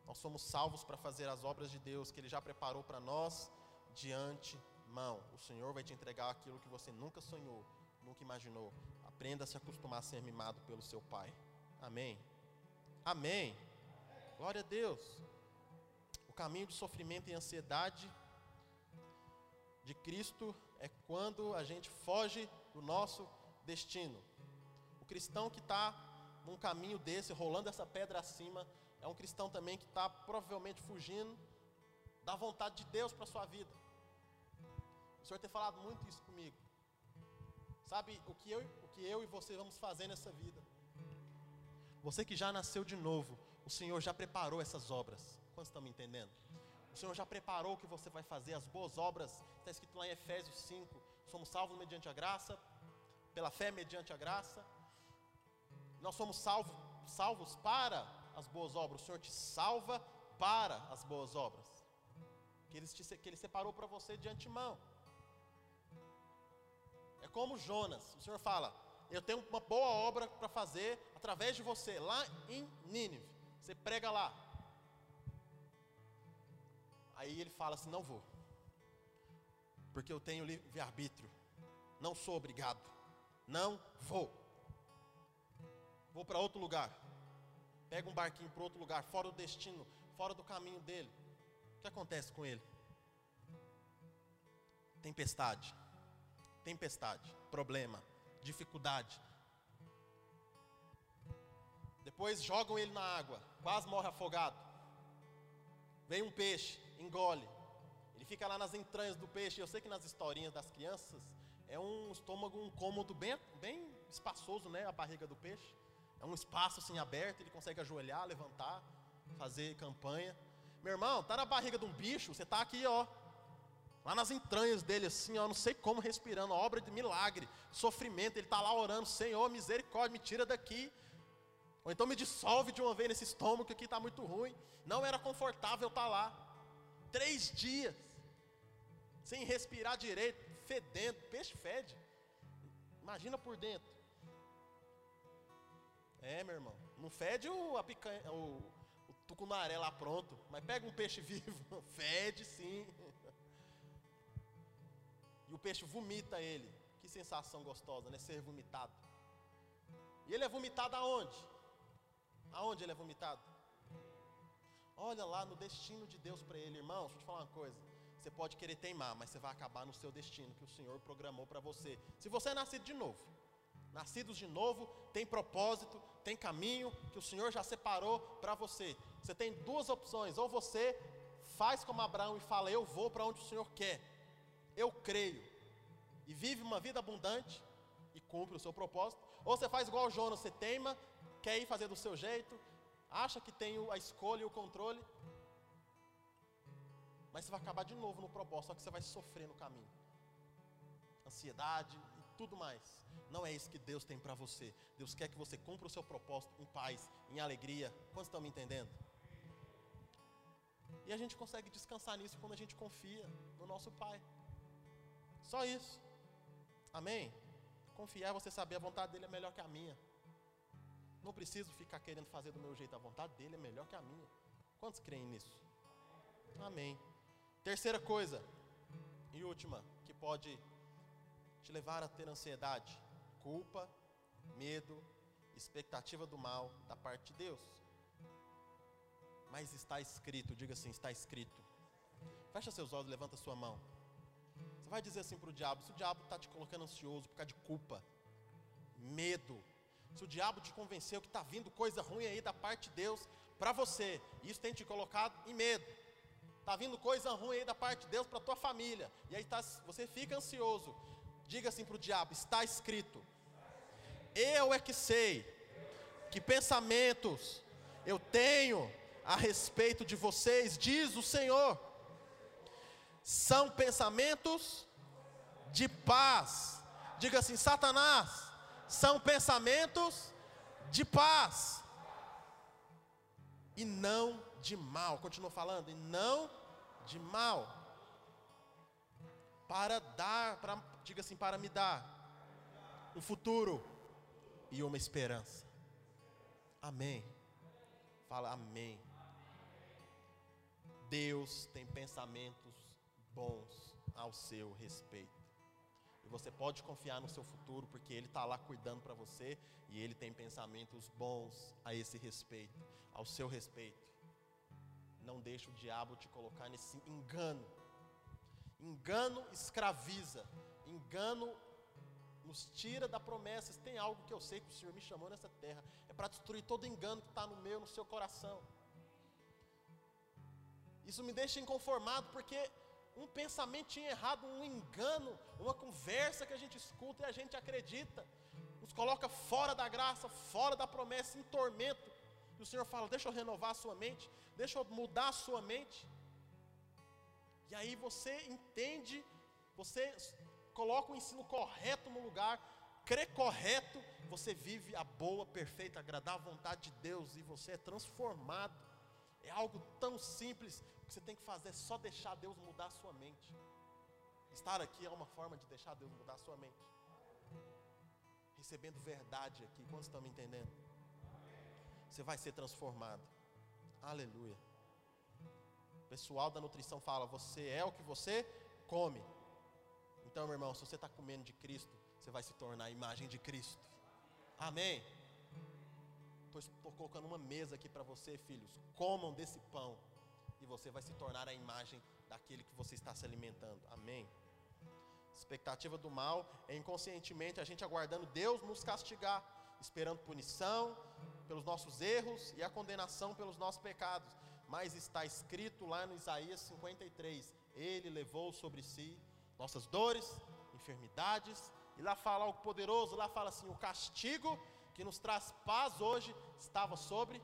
Nós somos salvos para fazer as obras de Deus que Ele já preparou para nós de antemão. O Senhor vai te entregar aquilo que você nunca sonhou, nunca imaginou. Aprenda a se acostumar a ser mimado pelo seu Pai. Amém. Amém. Glória a Deus. O caminho de sofrimento e ansiedade de Cristo é quando a gente foge do nosso destino. O cristão que está num caminho desse, rolando essa pedra acima, é um cristão também que está provavelmente fugindo da vontade de Deus para a sua vida. O Senhor tem falado muito isso comigo. Sabe o que, eu, o que eu e você vamos fazer nessa vida? Você que já nasceu de novo, o Senhor já preparou essas obras. Quantos estão me entendendo? O Senhor já preparou o que você vai fazer, as boas obras. Está escrito lá em Efésios 5. Somos salvos mediante a graça, pela fé mediante a graça. Nós somos salvos, salvos para as boas obras. O Senhor te salva para as boas obras. Que Ele, te, que ele separou para você de antemão. É como Jonas. O Senhor fala: Eu tenho uma boa obra para fazer através de você, lá em Nínive. Você prega lá. Aí ele fala assim: Não vou, porque eu tenho livre-arbítrio, não sou obrigado, não vou. Vou para outro lugar, pega um barquinho para outro lugar, fora do destino, fora do caminho dele. O que acontece com ele? Tempestade, tempestade, problema, dificuldade, depois jogam ele na água, quase morre afogado. Vem um peixe, engole. Ele fica lá nas entranhas do peixe. Eu sei que nas historinhas das crianças é um estômago, um cômodo bem, bem espaçoso, né? A barriga do peixe. É um espaço assim aberto, ele consegue ajoelhar, levantar, fazer campanha. Meu irmão, tá na barriga de um bicho, você tá aqui, ó. Lá nas entranhas dele, assim, ó, não sei como respirando, obra de milagre, sofrimento. Ele está lá orando, Senhor, misericórdia, me tira daqui. Ou então me dissolve de uma vez nesse estômago que aqui está muito ruim. Não era confortável estar tá lá. Três dias. Sem respirar direito, fedendo. Peixe fede. Imagina por dentro. É, meu irmão. Não fede o, a picanha, o, o tucunaré lá pronto. Mas pega um peixe vivo. fede sim. E o peixe vomita ele. Que sensação gostosa, né? Ser vomitado. E ele é vomitado aonde? Aonde ele é vomitado? Olha lá no destino de Deus para ele, irmão. Deixa eu te falar uma coisa. Você pode querer teimar, mas você vai acabar no seu destino que o Senhor programou para você. Se você é nascido de novo, nascidos de novo, tem propósito, tem caminho que o Senhor já separou para você. Você tem duas opções: ou você faz como Abraão e fala, eu vou para onde o Senhor quer, eu creio, e vive uma vida abundante e cumpre o seu propósito, ou você faz igual Jonas, você teima, quer ir fazer do seu jeito, acha que tem a escolha e o controle, mas você vai acabar de novo no propósito, só que você vai sofrer no caminho. Ansiedade tudo mais. Não é isso que Deus tem para você. Deus quer que você cumpra o seu propósito em paz, em alegria. Quantos estão me entendendo? E a gente consegue descansar nisso quando a gente confia no nosso Pai. Só isso. Amém? Confiar é você saber a vontade dele é melhor que a minha. Não preciso ficar querendo fazer do meu jeito, a vontade dele é melhor que a minha. Quantos creem nisso? Amém. Terceira coisa, e última, que pode te levar a ter ansiedade: culpa, medo, expectativa do mal da parte de Deus. Mas está escrito, diga assim: está escrito. Fecha seus olhos, levanta sua mão. Você vai dizer assim para o diabo: se o diabo está te colocando ansioso por causa de culpa, medo, se o diabo te convenceu que está vindo coisa ruim aí da parte de Deus para você, isso tem te colocado em medo. Está vindo coisa ruim aí da parte de Deus para tua família, e aí tá, você fica ansioso. Diga assim para o diabo: está escrito. Eu é que sei que pensamentos eu tenho a respeito de vocês, diz o Senhor. São pensamentos de paz. Diga assim, Satanás, são pensamentos de paz e não de mal. Continua falando, e não de mal. Para dar, para, diga assim, para me dar um futuro e uma esperança. Amém. Fala amém. Deus tem pensamentos bons ao seu respeito. E você pode confiar no seu futuro, porque Ele está lá cuidando para você e Ele tem pensamentos bons a esse respeito, ao seu respeito. Não deixe o diabo te colocar nesse engano. Engano escraviza, engano nos tira da promessa. Tem algo que eu sei que o Senhor me chamou nessa terra, é para destruir todo engano que está no meu, no seu coração. Isso me deixa inconformado, porque um pensamentinho errado, um engano, uma conversa que a gente escuta e a gente acredita, nos coloca fora da graça, fora da promessa, em tormento. E o Senhor fala: Deixa eu renovar a sua mente, deixa eu mudar a sua mente. E aí você entende, você coloca o ensino correto no lugar, crê correto, você vive a boa, perfeita, agradável vontade de Deus e você é transformado. É algo tão simples que você tem que fazer é só deixar Deus mudar a sua mente. Estar aqui é uma forma de deixar Deus mudar a sua mente. Recebendo verdade aqui, quantos estão me entendendo? Você vai ser transformado. Aleluia. Pessoal da nutrição fala: você é o que você come. Então, meu irmão, se você está comendo de Cristo, você vai se tornar a imagem de Cristo. Amém. Estou colocando uma mesa aqui para você, filhos. Comam desse pão e você vai se tornar a imagem daquele que você está se alimentando. Amém. Expectativa do mal é inconscientemente a gente aguardando Deus nos castigar, esperando punição pelos nossos erros e a condenação pelos nossos pecados. Mas está escrito lá no Isaías 53: Ele levou sobre si nossas dores, enfermidades, e lá fala algo poderoso, lá fala assim: o castigo que nos traz paz hoje estava sobre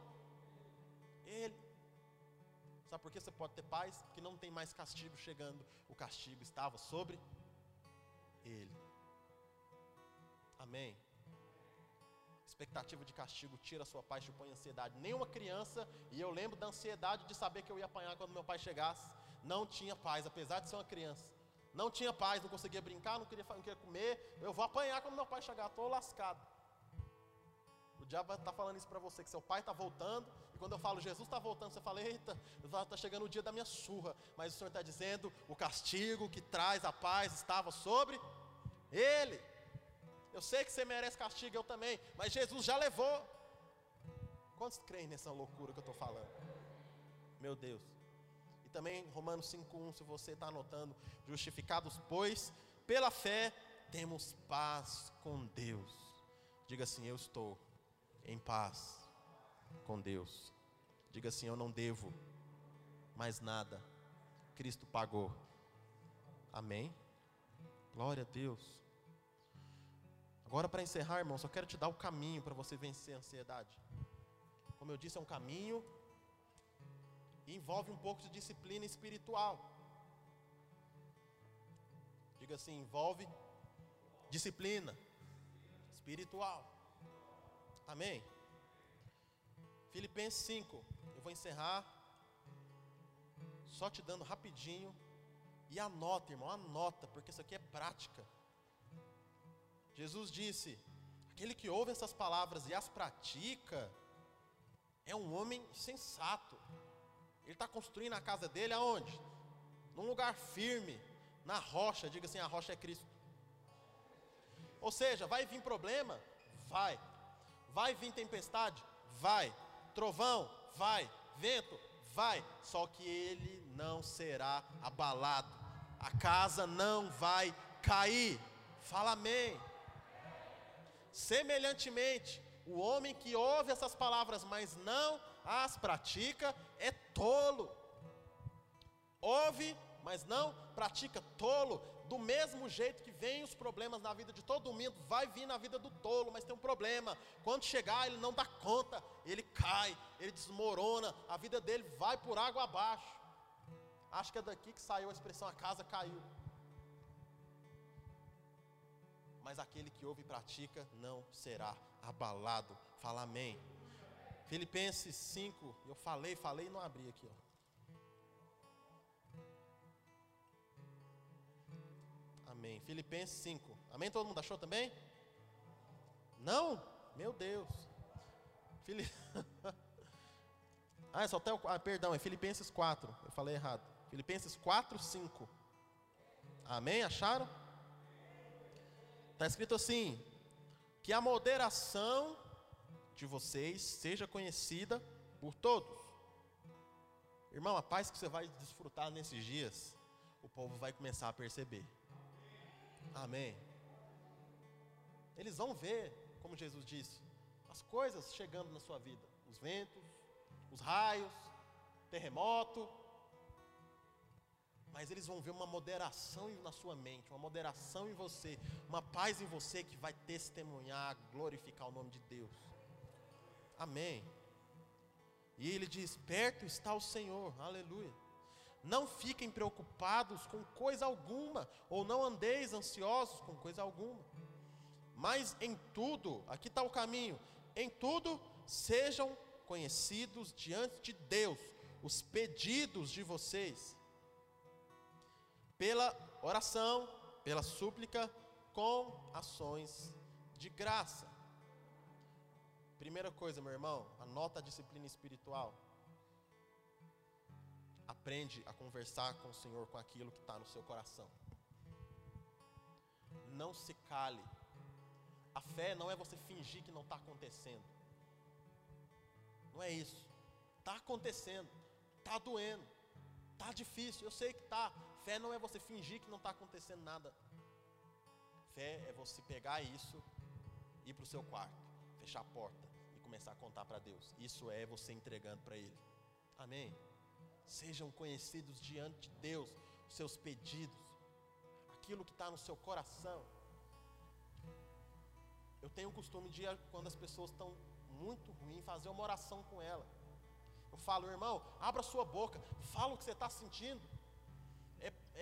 Ele. Sabe por que você pode ter paz? Porque não tem mais castigo chegando, o castigo estava sobre Ele. Amém. Expectativa de castigo tira a sua paz, te põe ansiedade. Nenhuma criança, e eu lembro da ansiedade de saber que eu ia apanhar quando meu pai chegasse, não tinha paz, apesar de ser uma criança. Não tinha paz, não conseguia brincar, não queria, não queria comer. Eu vou apanhar quando meu pai chegar, estou lascado. O diabo está falando isso para você, que seu pai está voltando. E quando eu falo Jesus está voltando, você fala, eita, está chegando o dia da minha surra. Mas o Senhor está dizendo, o castigo que traz a paz estava sobre Ele. Eu sei que você merece castigo, eu também. Mas Jesus já levou. Quantos creem nessa loucura que eu estou falando? Meu Deus. E também Romanos 5,1, se você está anotando, justificados, pois, pela fé, temos paz com Deus. Diga assim: Eu estou em paz com Deus. Diga assim: Eu não devo mais nada. Cristo pagou. Amém? Glória a Deus. Agora, para encerrar, irmão, só quero te dar o caminho para você vencer a ansiedade. Como eu disse, é um caminho e envolve um pouco de disciplina espiritual. Diga assim: envolve disciplina espiritual. Amém? Filipenses 5, eu vou encerrar só te dando rapidinho. E anota, irmão, anota, porque isso aqui é prática. Jesus disse: aquele que ouve essas palavras e as pratica, é um homem sensato. Ele está construindo a casa dele aonde? num lugar firme, na rocha, diga assim: a rocha é Cristo. Ou seja, vai vir problema? Vai. Vai vir tempestade? Vai. Trovão? Vai. Vento? Vai. Só que ele não será abalado. A casa não vai cair. Fala amém. Semelhantemente, o homem que ouve essas palavras, mas não as pratica, é tolo. Ouve, mas não pratica, tolo. Do mesmo jeito que vem os problemas na vida de todo mundo, vai vir na vida do tolo, mas tem um problema. Quando chegar, ele não dá conta, ele cai, ele desmorona, a vida dele vai por água abaixo. Acho que é daqui que saiu a expressão: a casa caiu. Mas aquele que ouve e pratica não será abalado. Fala amém. Filipenses 5, eu falei, falei e não abri aqui, ó. Amém. Filipenses 5. Amém? Todo mundo achou também? Não? Meu Deus. Fili... ah, é só até o. Ah, perdão, é Filipenses 4. Eu falei errado. Filipenses 4, 5. Amém? Acharam? Está escrito assim: que a moderação de vocês seja conhecida por todos. Irmão, a paz que você vai desfrutar nesses dias, o povo vai começar a perceber. Amém. Eles vão ver, como Jesus disse, as coisas chegando na sua vida: os ventos, os raios, terremoto. Mas eles vão ver uma moderação na sua mente, uma moderação em você, uma paz em você que vai testemunhar, glorificar o nome de Deus. Amém. E ele diz: Perto está o Senhor, aleluia. Não fiquem preocupados com coisa alguma, ou não andeis ansiosos com coisa alguma. Mas em tudo, aqui está o caminho, em tudo sejam conhecidos diante de Deus os pedidos de vocês, pela oração, pela súplica, com ações de graça. Primeira coisa, meu irmão, anota a disciplina espiritual aprende a conversar com o Senhor com aquilo que está no seu coração. Não se cale. A fé não é você fingir que não está acontecendo. Não é isso. Está acontecendo. Está doendo. Está difícil. Eu sei que está. Fé não é você fingir que não está acontecendo nada. Fé é você pegar isso, ir para o seu quarto, fechar a porta e começar a contar para Deus. Isso é você entregando para Ele. Amém. Sejam conhecidos diante de Deus os seus pedidos, aquilo que está no seu coração. Eu tenho o costume de, quando as pessoas estão muito ruins, fazer uma oração com ela. Eu falo, irmão, abra sua boca, fala o que você está sentindo.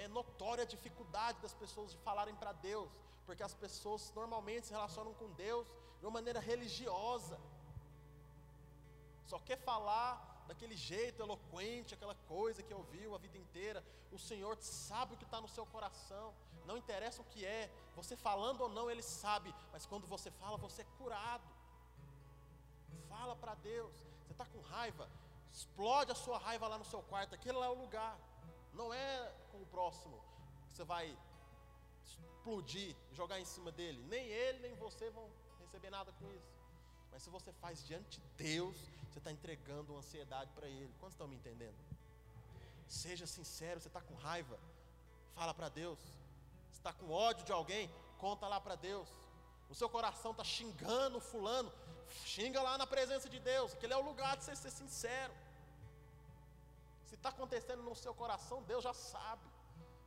É, notória a dificuldade das pessoas de falarem para Deus, porque as pessoas normalmente se relacionam com Deus de uma maneira religiosa. Só quer falar daquele jeito eloquente, aquela coisa que ouviu a vida inteira. O Senhor sabe o que está no seu coração, não interessa o que é, você falando ou não, Ele sabe, mas quando você fala, você é curado. Fala para Deus, você está com raiva, explode a sua raiva lá no seu quarto, aquele lá é o lugar, não é com o próximo que você vai explodir, jogar em cima dele, nem ele nem você vão receber nada com isso. Mas se você faz diante de Deus, você está entregando uma ansiedade para Ele. Quantos estão me entendendo? Seja sincero, você está com raiva, fala para Deus. Você está com ódio de alguém, conta lá para Deus. O seu coração está xingando fulano, xinga lá na presença de Deus. Aquele é o lugar de você ser sincero. Se está acontecendo no seu coração, Deus já sabe.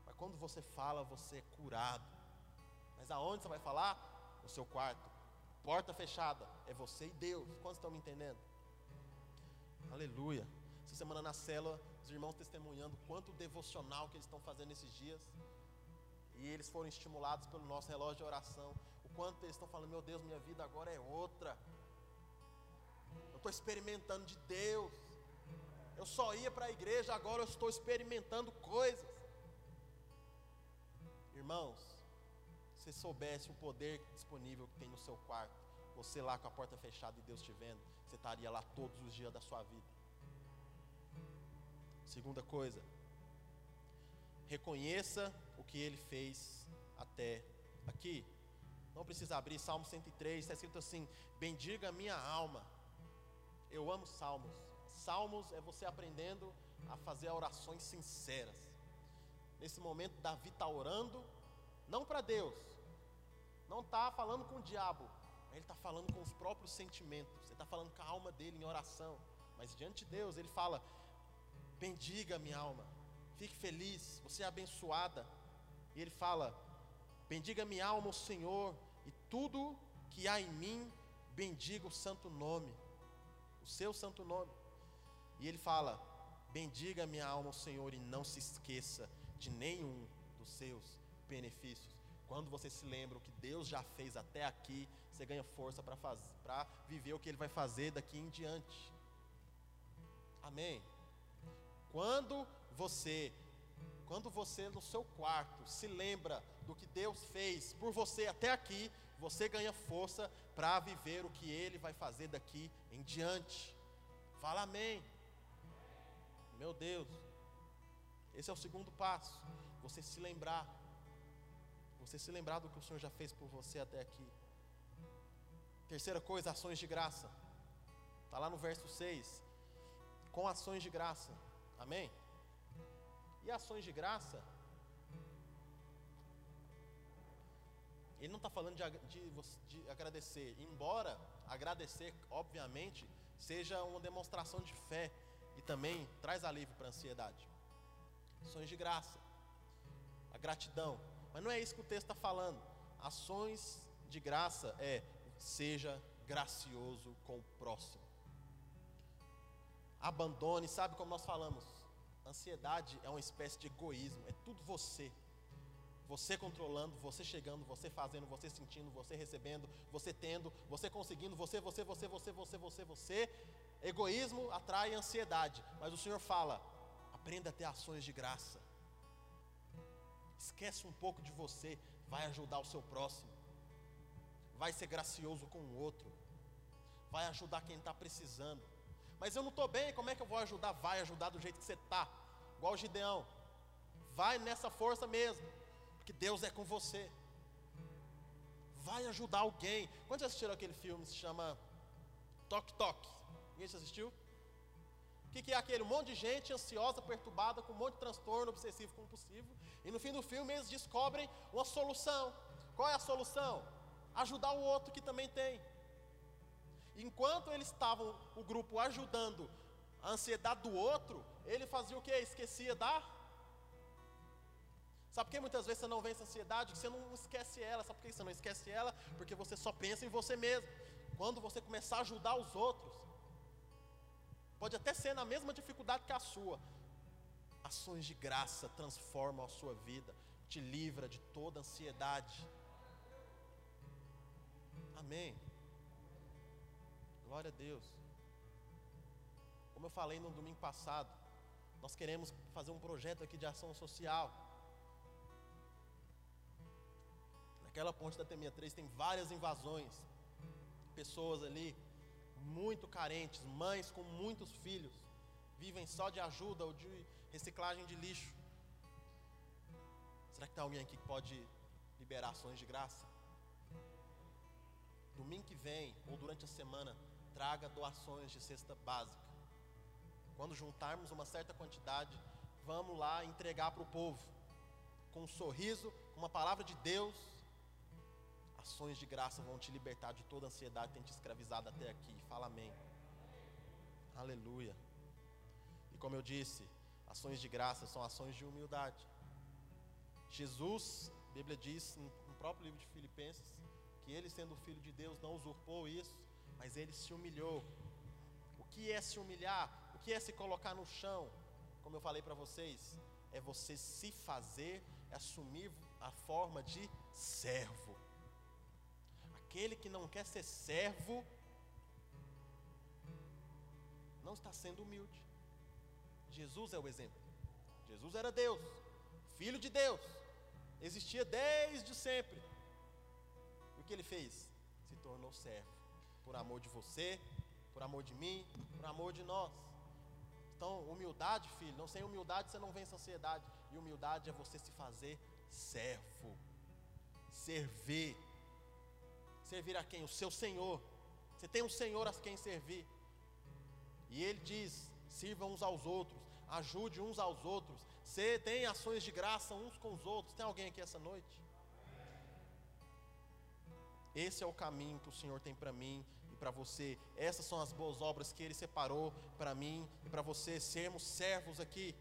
Mas quando você fala, você é curado. Mas aonde você vai falar? No seu quarto. Porta fechada. É você e Deus. Quantos estão me entendendo? Aleluia. Essa semana na célula, os irmãos testemunhando quanto devocional que eles estão fazendo esses dias. E eles foram estimulados pelo nosso relógio de oração. O quanto eles estão falando, meu Deus, minha vida agora é outra. Eu estou experimentando de Deus. Eu só ia para a igreja, agora eu estou experimentando coisas. Irmãos, se soubesse o poder disponível que tem no seu quarto, você lá com a porta fechada e Deus te vendo, você estaria lá todos os dias da sua vida. Segunda coisa, reconheça o que ele fez até aqui. Não precisa abrir Salmo 103, está escrito assim: Bendiga minha alma. Eu amo salmos. Salmos é você aprendendo a fazer orações sinceras. Nesse momento, Davi está orando, não para Deus, não está falando com o diabo, ele está falando com os próprios sentimentos, ele está falando com a alma dele em oração. Mas diante de Deus, ele fala: Bendiga minha alma, fique feliz, você é abençoada. E ele fala: Bendiga minha alma o Senhor, e tudo que há em mim, bendiga o santo nome, o seu santo nome. E ele fala: Bendiga minha alma o Senhor, e não se esqueça de nenhum dos seus benefícios. Quando você se lembra o que Deus já fez até aqui, você ganha força para viver o que Ele vai fazer daqui em diante. Amém. Quando você quando você no seu quarto se lembra do que Deus fez por você até aqui, você ganha força para viver o que Ele vai fazer daqui em diante. Fala amém. Meu Deus. Esse é o segundo passo. Você se lembrar. Você se lembrar do que o Senhor já fez por você até aqui. Terceira coisa, ações de graça. Está lá no verso 6. Com ações de graça. Amém? E ações de graça, ele não está falando de, de, de, agradecer, embora agradecer, obviamente, seja uma demonstração de fé também traz alívio para a ansiedade. Ações de graça, a gratidão, mas não é isso que o texto está falando. Ações de graça é seja gracioso com o próximo. Abandone, sabe como nós falamos? Ansiedade é uma espécie de egoísmo, é tudo você. Você controlando, você chegando, você fazendo, você sentindo, você recebendo, você tendo, você conseguindo, você, você, você, você, você, você, você. Egoísmo atrai ansiedade, mas o Senhor fala: aprenda a ter ações de graça. Esquece um pouco de você, vai ajudar o seu próximo, vai ser gracioso com o outro, vai ajudar quem está precisando. Mas eu não estou bem, como é que eu vou ajudar? Vai ajudar do jeito que você está igual o Gideão. Vai nessa força mesmo, porque Deus é com você. Vai ajudar alguém. Quantos assistiram aquele filme que se chama Toque Toque? Ninguém se assistiu? O que, que, é aquele? Um monte de gente ansiosa, perturbada, com um monte de transtorno obsessivo compulsivo. E no fim do filme eles descobrem uma solução. Qual é a solução? Ajudar o outro que também tem. Enquanto eles estavam, o grupo, ajudando a ansiedade do outro, ele fazia o que? Esquecia da. Sabe por que muitas vezes você não vence a ansiedade? Você não esquece ela. Sabe por que você não esquece ela? Porque você só pensa em você mesmo. Quando você começar a ajudar os outros, pode até ser na mesma dificuldade que a sua. Ações de graça transformam a sua vida, te livra de toda ansiedade. Amém. Glória a Deus. Como eu falei no domingo passado, nós queremos fazer um projeto aqui de ação social. Naquela ponte da T63 tem várias invasões. Pessoas ali muito carentes, mães com muitos filhos, vivem só de ajuda ou de reciclagem de lixo. Será que tem alguém aqui que pode liberar ações de graça? Domingo que vem, ou durante a semana, traga doações de cesta básica. Quando juntarmos uma certa quantidade, vamos lá entregar para o povo. Com um sorriso, com uma palavra de Deus. Ações de graça vão te libertar de toda ansiedade que tem te escravizado até aqui. Fala amém. Aleluia. E como eu disse, ações de graça são ações de humildade. Jesus, a Bíblia diz no próprio livro de Filipenses, que ele, sendo filho de Deus, não usurpou isso, mas ele se humilhou. O que é se humilhar? que é se colocar no chão? Como eu falei para vocês, é você se fazer, assumir a forma de servo. Aquele que não quer ser servo, não está sendo humilde. Jesus é o exemplo. Jesus era Deus, filho de Deus, existia desde sempre. E o que ele fez? Se tornou servo, por amor de você, por amor de mim, por amor de nós Então, humildade, filho, não sem humildade você não vence a ansiedade. E humildade é você se fazer servo. Servir. Servir a quem? O seu Senhor. Você tem um Senhor a quem servir. E ele diz: sirvam uns aos outros, ajude uns aos outros. Você tem ações de graça uns com os outros. Tem alguém aqui essa noite? Esse é o caminho que o Senhor tem para mim e para você. Essas são as boas obras que Ele separou para mim e para você sermos servos aqui.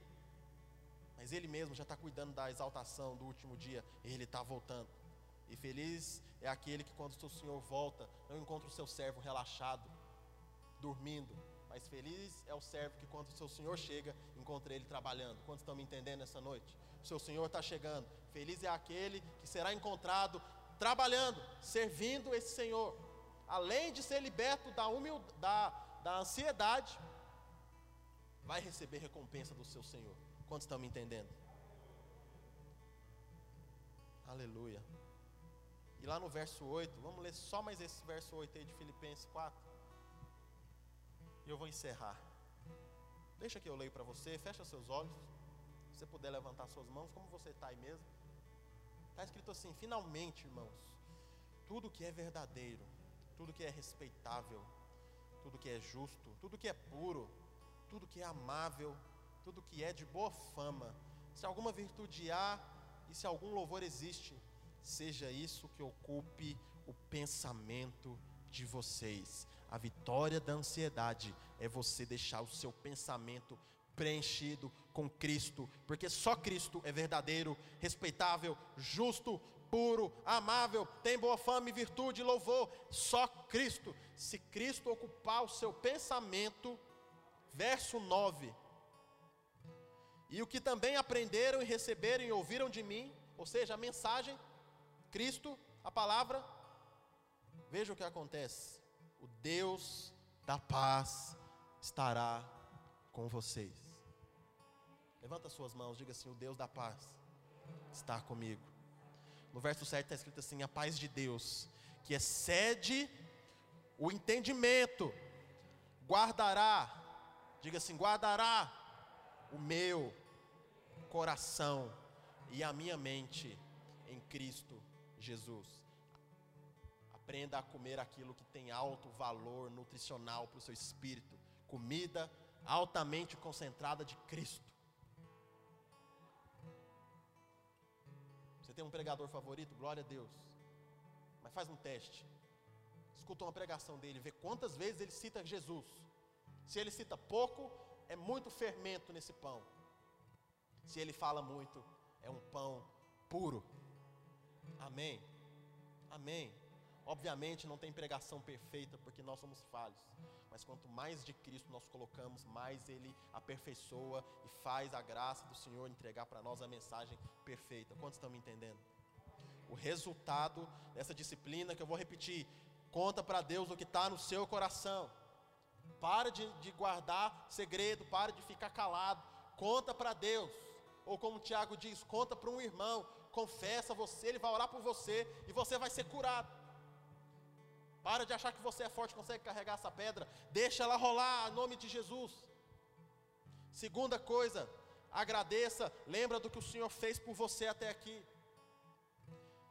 Mas Ele mesmo já está cuidando da exaltação do último dia. Ele está voltando. E feliz é aquele que, quando o seu Senhor volta, não encontra o seu servo relaxado, dormindo. Mas feliz é o servo que, quando o seu Senhor chega, encontra ele trabalhando. Quantos estão me entendendo essa noite? O seu Senhor está chegando. Feliz é aquele que será encontrado trabalhando, servindo esse Senhor. Além de ser liberto da, da, da ansiedade, vai receber recompensa do seu Senhor. Quantos estão me entendendo? Aleluia. E lá no verso 8, vamos ler só mais esse verso 8 aí de Filipenses 4. E eu vou encerrar. Deixa que eu leio para você, fecha seus olhos. Se você puder levantar suas mãos, como você está aí mesmo. Está escrito assim: finalmente, irmãos, tudo que é verdadeiro, tudo que é respeitável, tudo que é justo, tudo que é puro, tudo que é amável, tudo que é de boa fama, se alguma virtude há e se algum louvor existe, seja isso que ocupe o pensamento de vocês. A vitória da ansiedade é você deixar o seu pensamento preenchido com Cristo, porque só Cristo é verdadeiro, respeitável, justo, puro, amável, tem boa fama e virtude louvor. Só Cristo. Se Cristo ocupar o seu pensamento, verso 9. E o que também aprenderam e receberam e ouviram de mim, ou seja, a mensagem, Cristo, a palavra, veja o que acontece. O Deus da paz estará com vocês. Levanta suas mãos, diga assim: O Deus da paz está comigo. No verso 7 está escrito assim: A paz de Deus, que excede o entendimento, guardará, diga assim: guardará o meu coração e a minha mente em Cristo Jesus. Aprenda a comer aquilo que tem alto valor nutricional para o seu espírito, comida altamente concentrada de Cristo. tem um pregador favorito? Glória a Deus. Mas faz um teste. Escuta uma pregação dele, vê quantas vezes ele cita Jesus. Se ele cita pouco, é muito fermento nesse pão. Se ele fala muito, é um pão puro. Amém. Amém. Obviamente não tem pregação perfeita porque nós somos falhos. Mas quanto mais de Cristo nós colocamos, mais Ele aperfeiçoa e faz a graça do Senhor entregar para nós a mensagem perfeita. Quantos estão me entendendo? O resultado dessa disciplina que eu vou repetir, conta para Deus o que está no seu coração. Para de, de guardar segredo, para de ficar calado. Conta para Deus. Ou como o Tiago diz, conta para um irmão, confessa você, ele vai orar por você e você vai ser curado. Para de achar que você é forte, consegue carregar essa pedra. Deixa ela rolar em nome de Jesus. Segunda coisa, agradeça, lembra do que o Senhor fez por você até aqui.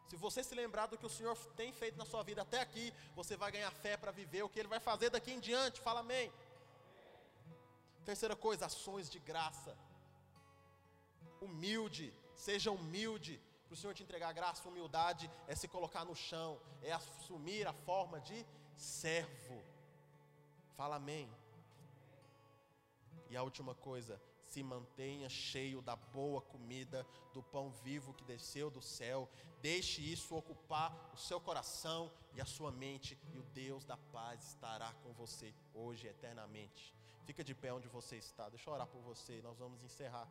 Se você se lembrar do que o Senhor tem feito na sua vida até aqui, você vai ganhar fé para viver o que Ele vai fazer daqui em diante. Fala amém. Terceira coisa, ações de graça. Humilde, seja humilde, para o Senhor te entregar graça, humildade é se colocar no chão, é assumir a forma de servo. Fala amém. E a última coisa, se mantenha cheio da boa comida, do pão vivo que desceu do céu. Deixe isso ocupar o seu coração e a sua mente, e o Deus da paz estará com você hoje eternamente. Fica de pé onde você está. Deixa eu orar por você, nós vamos encerrar.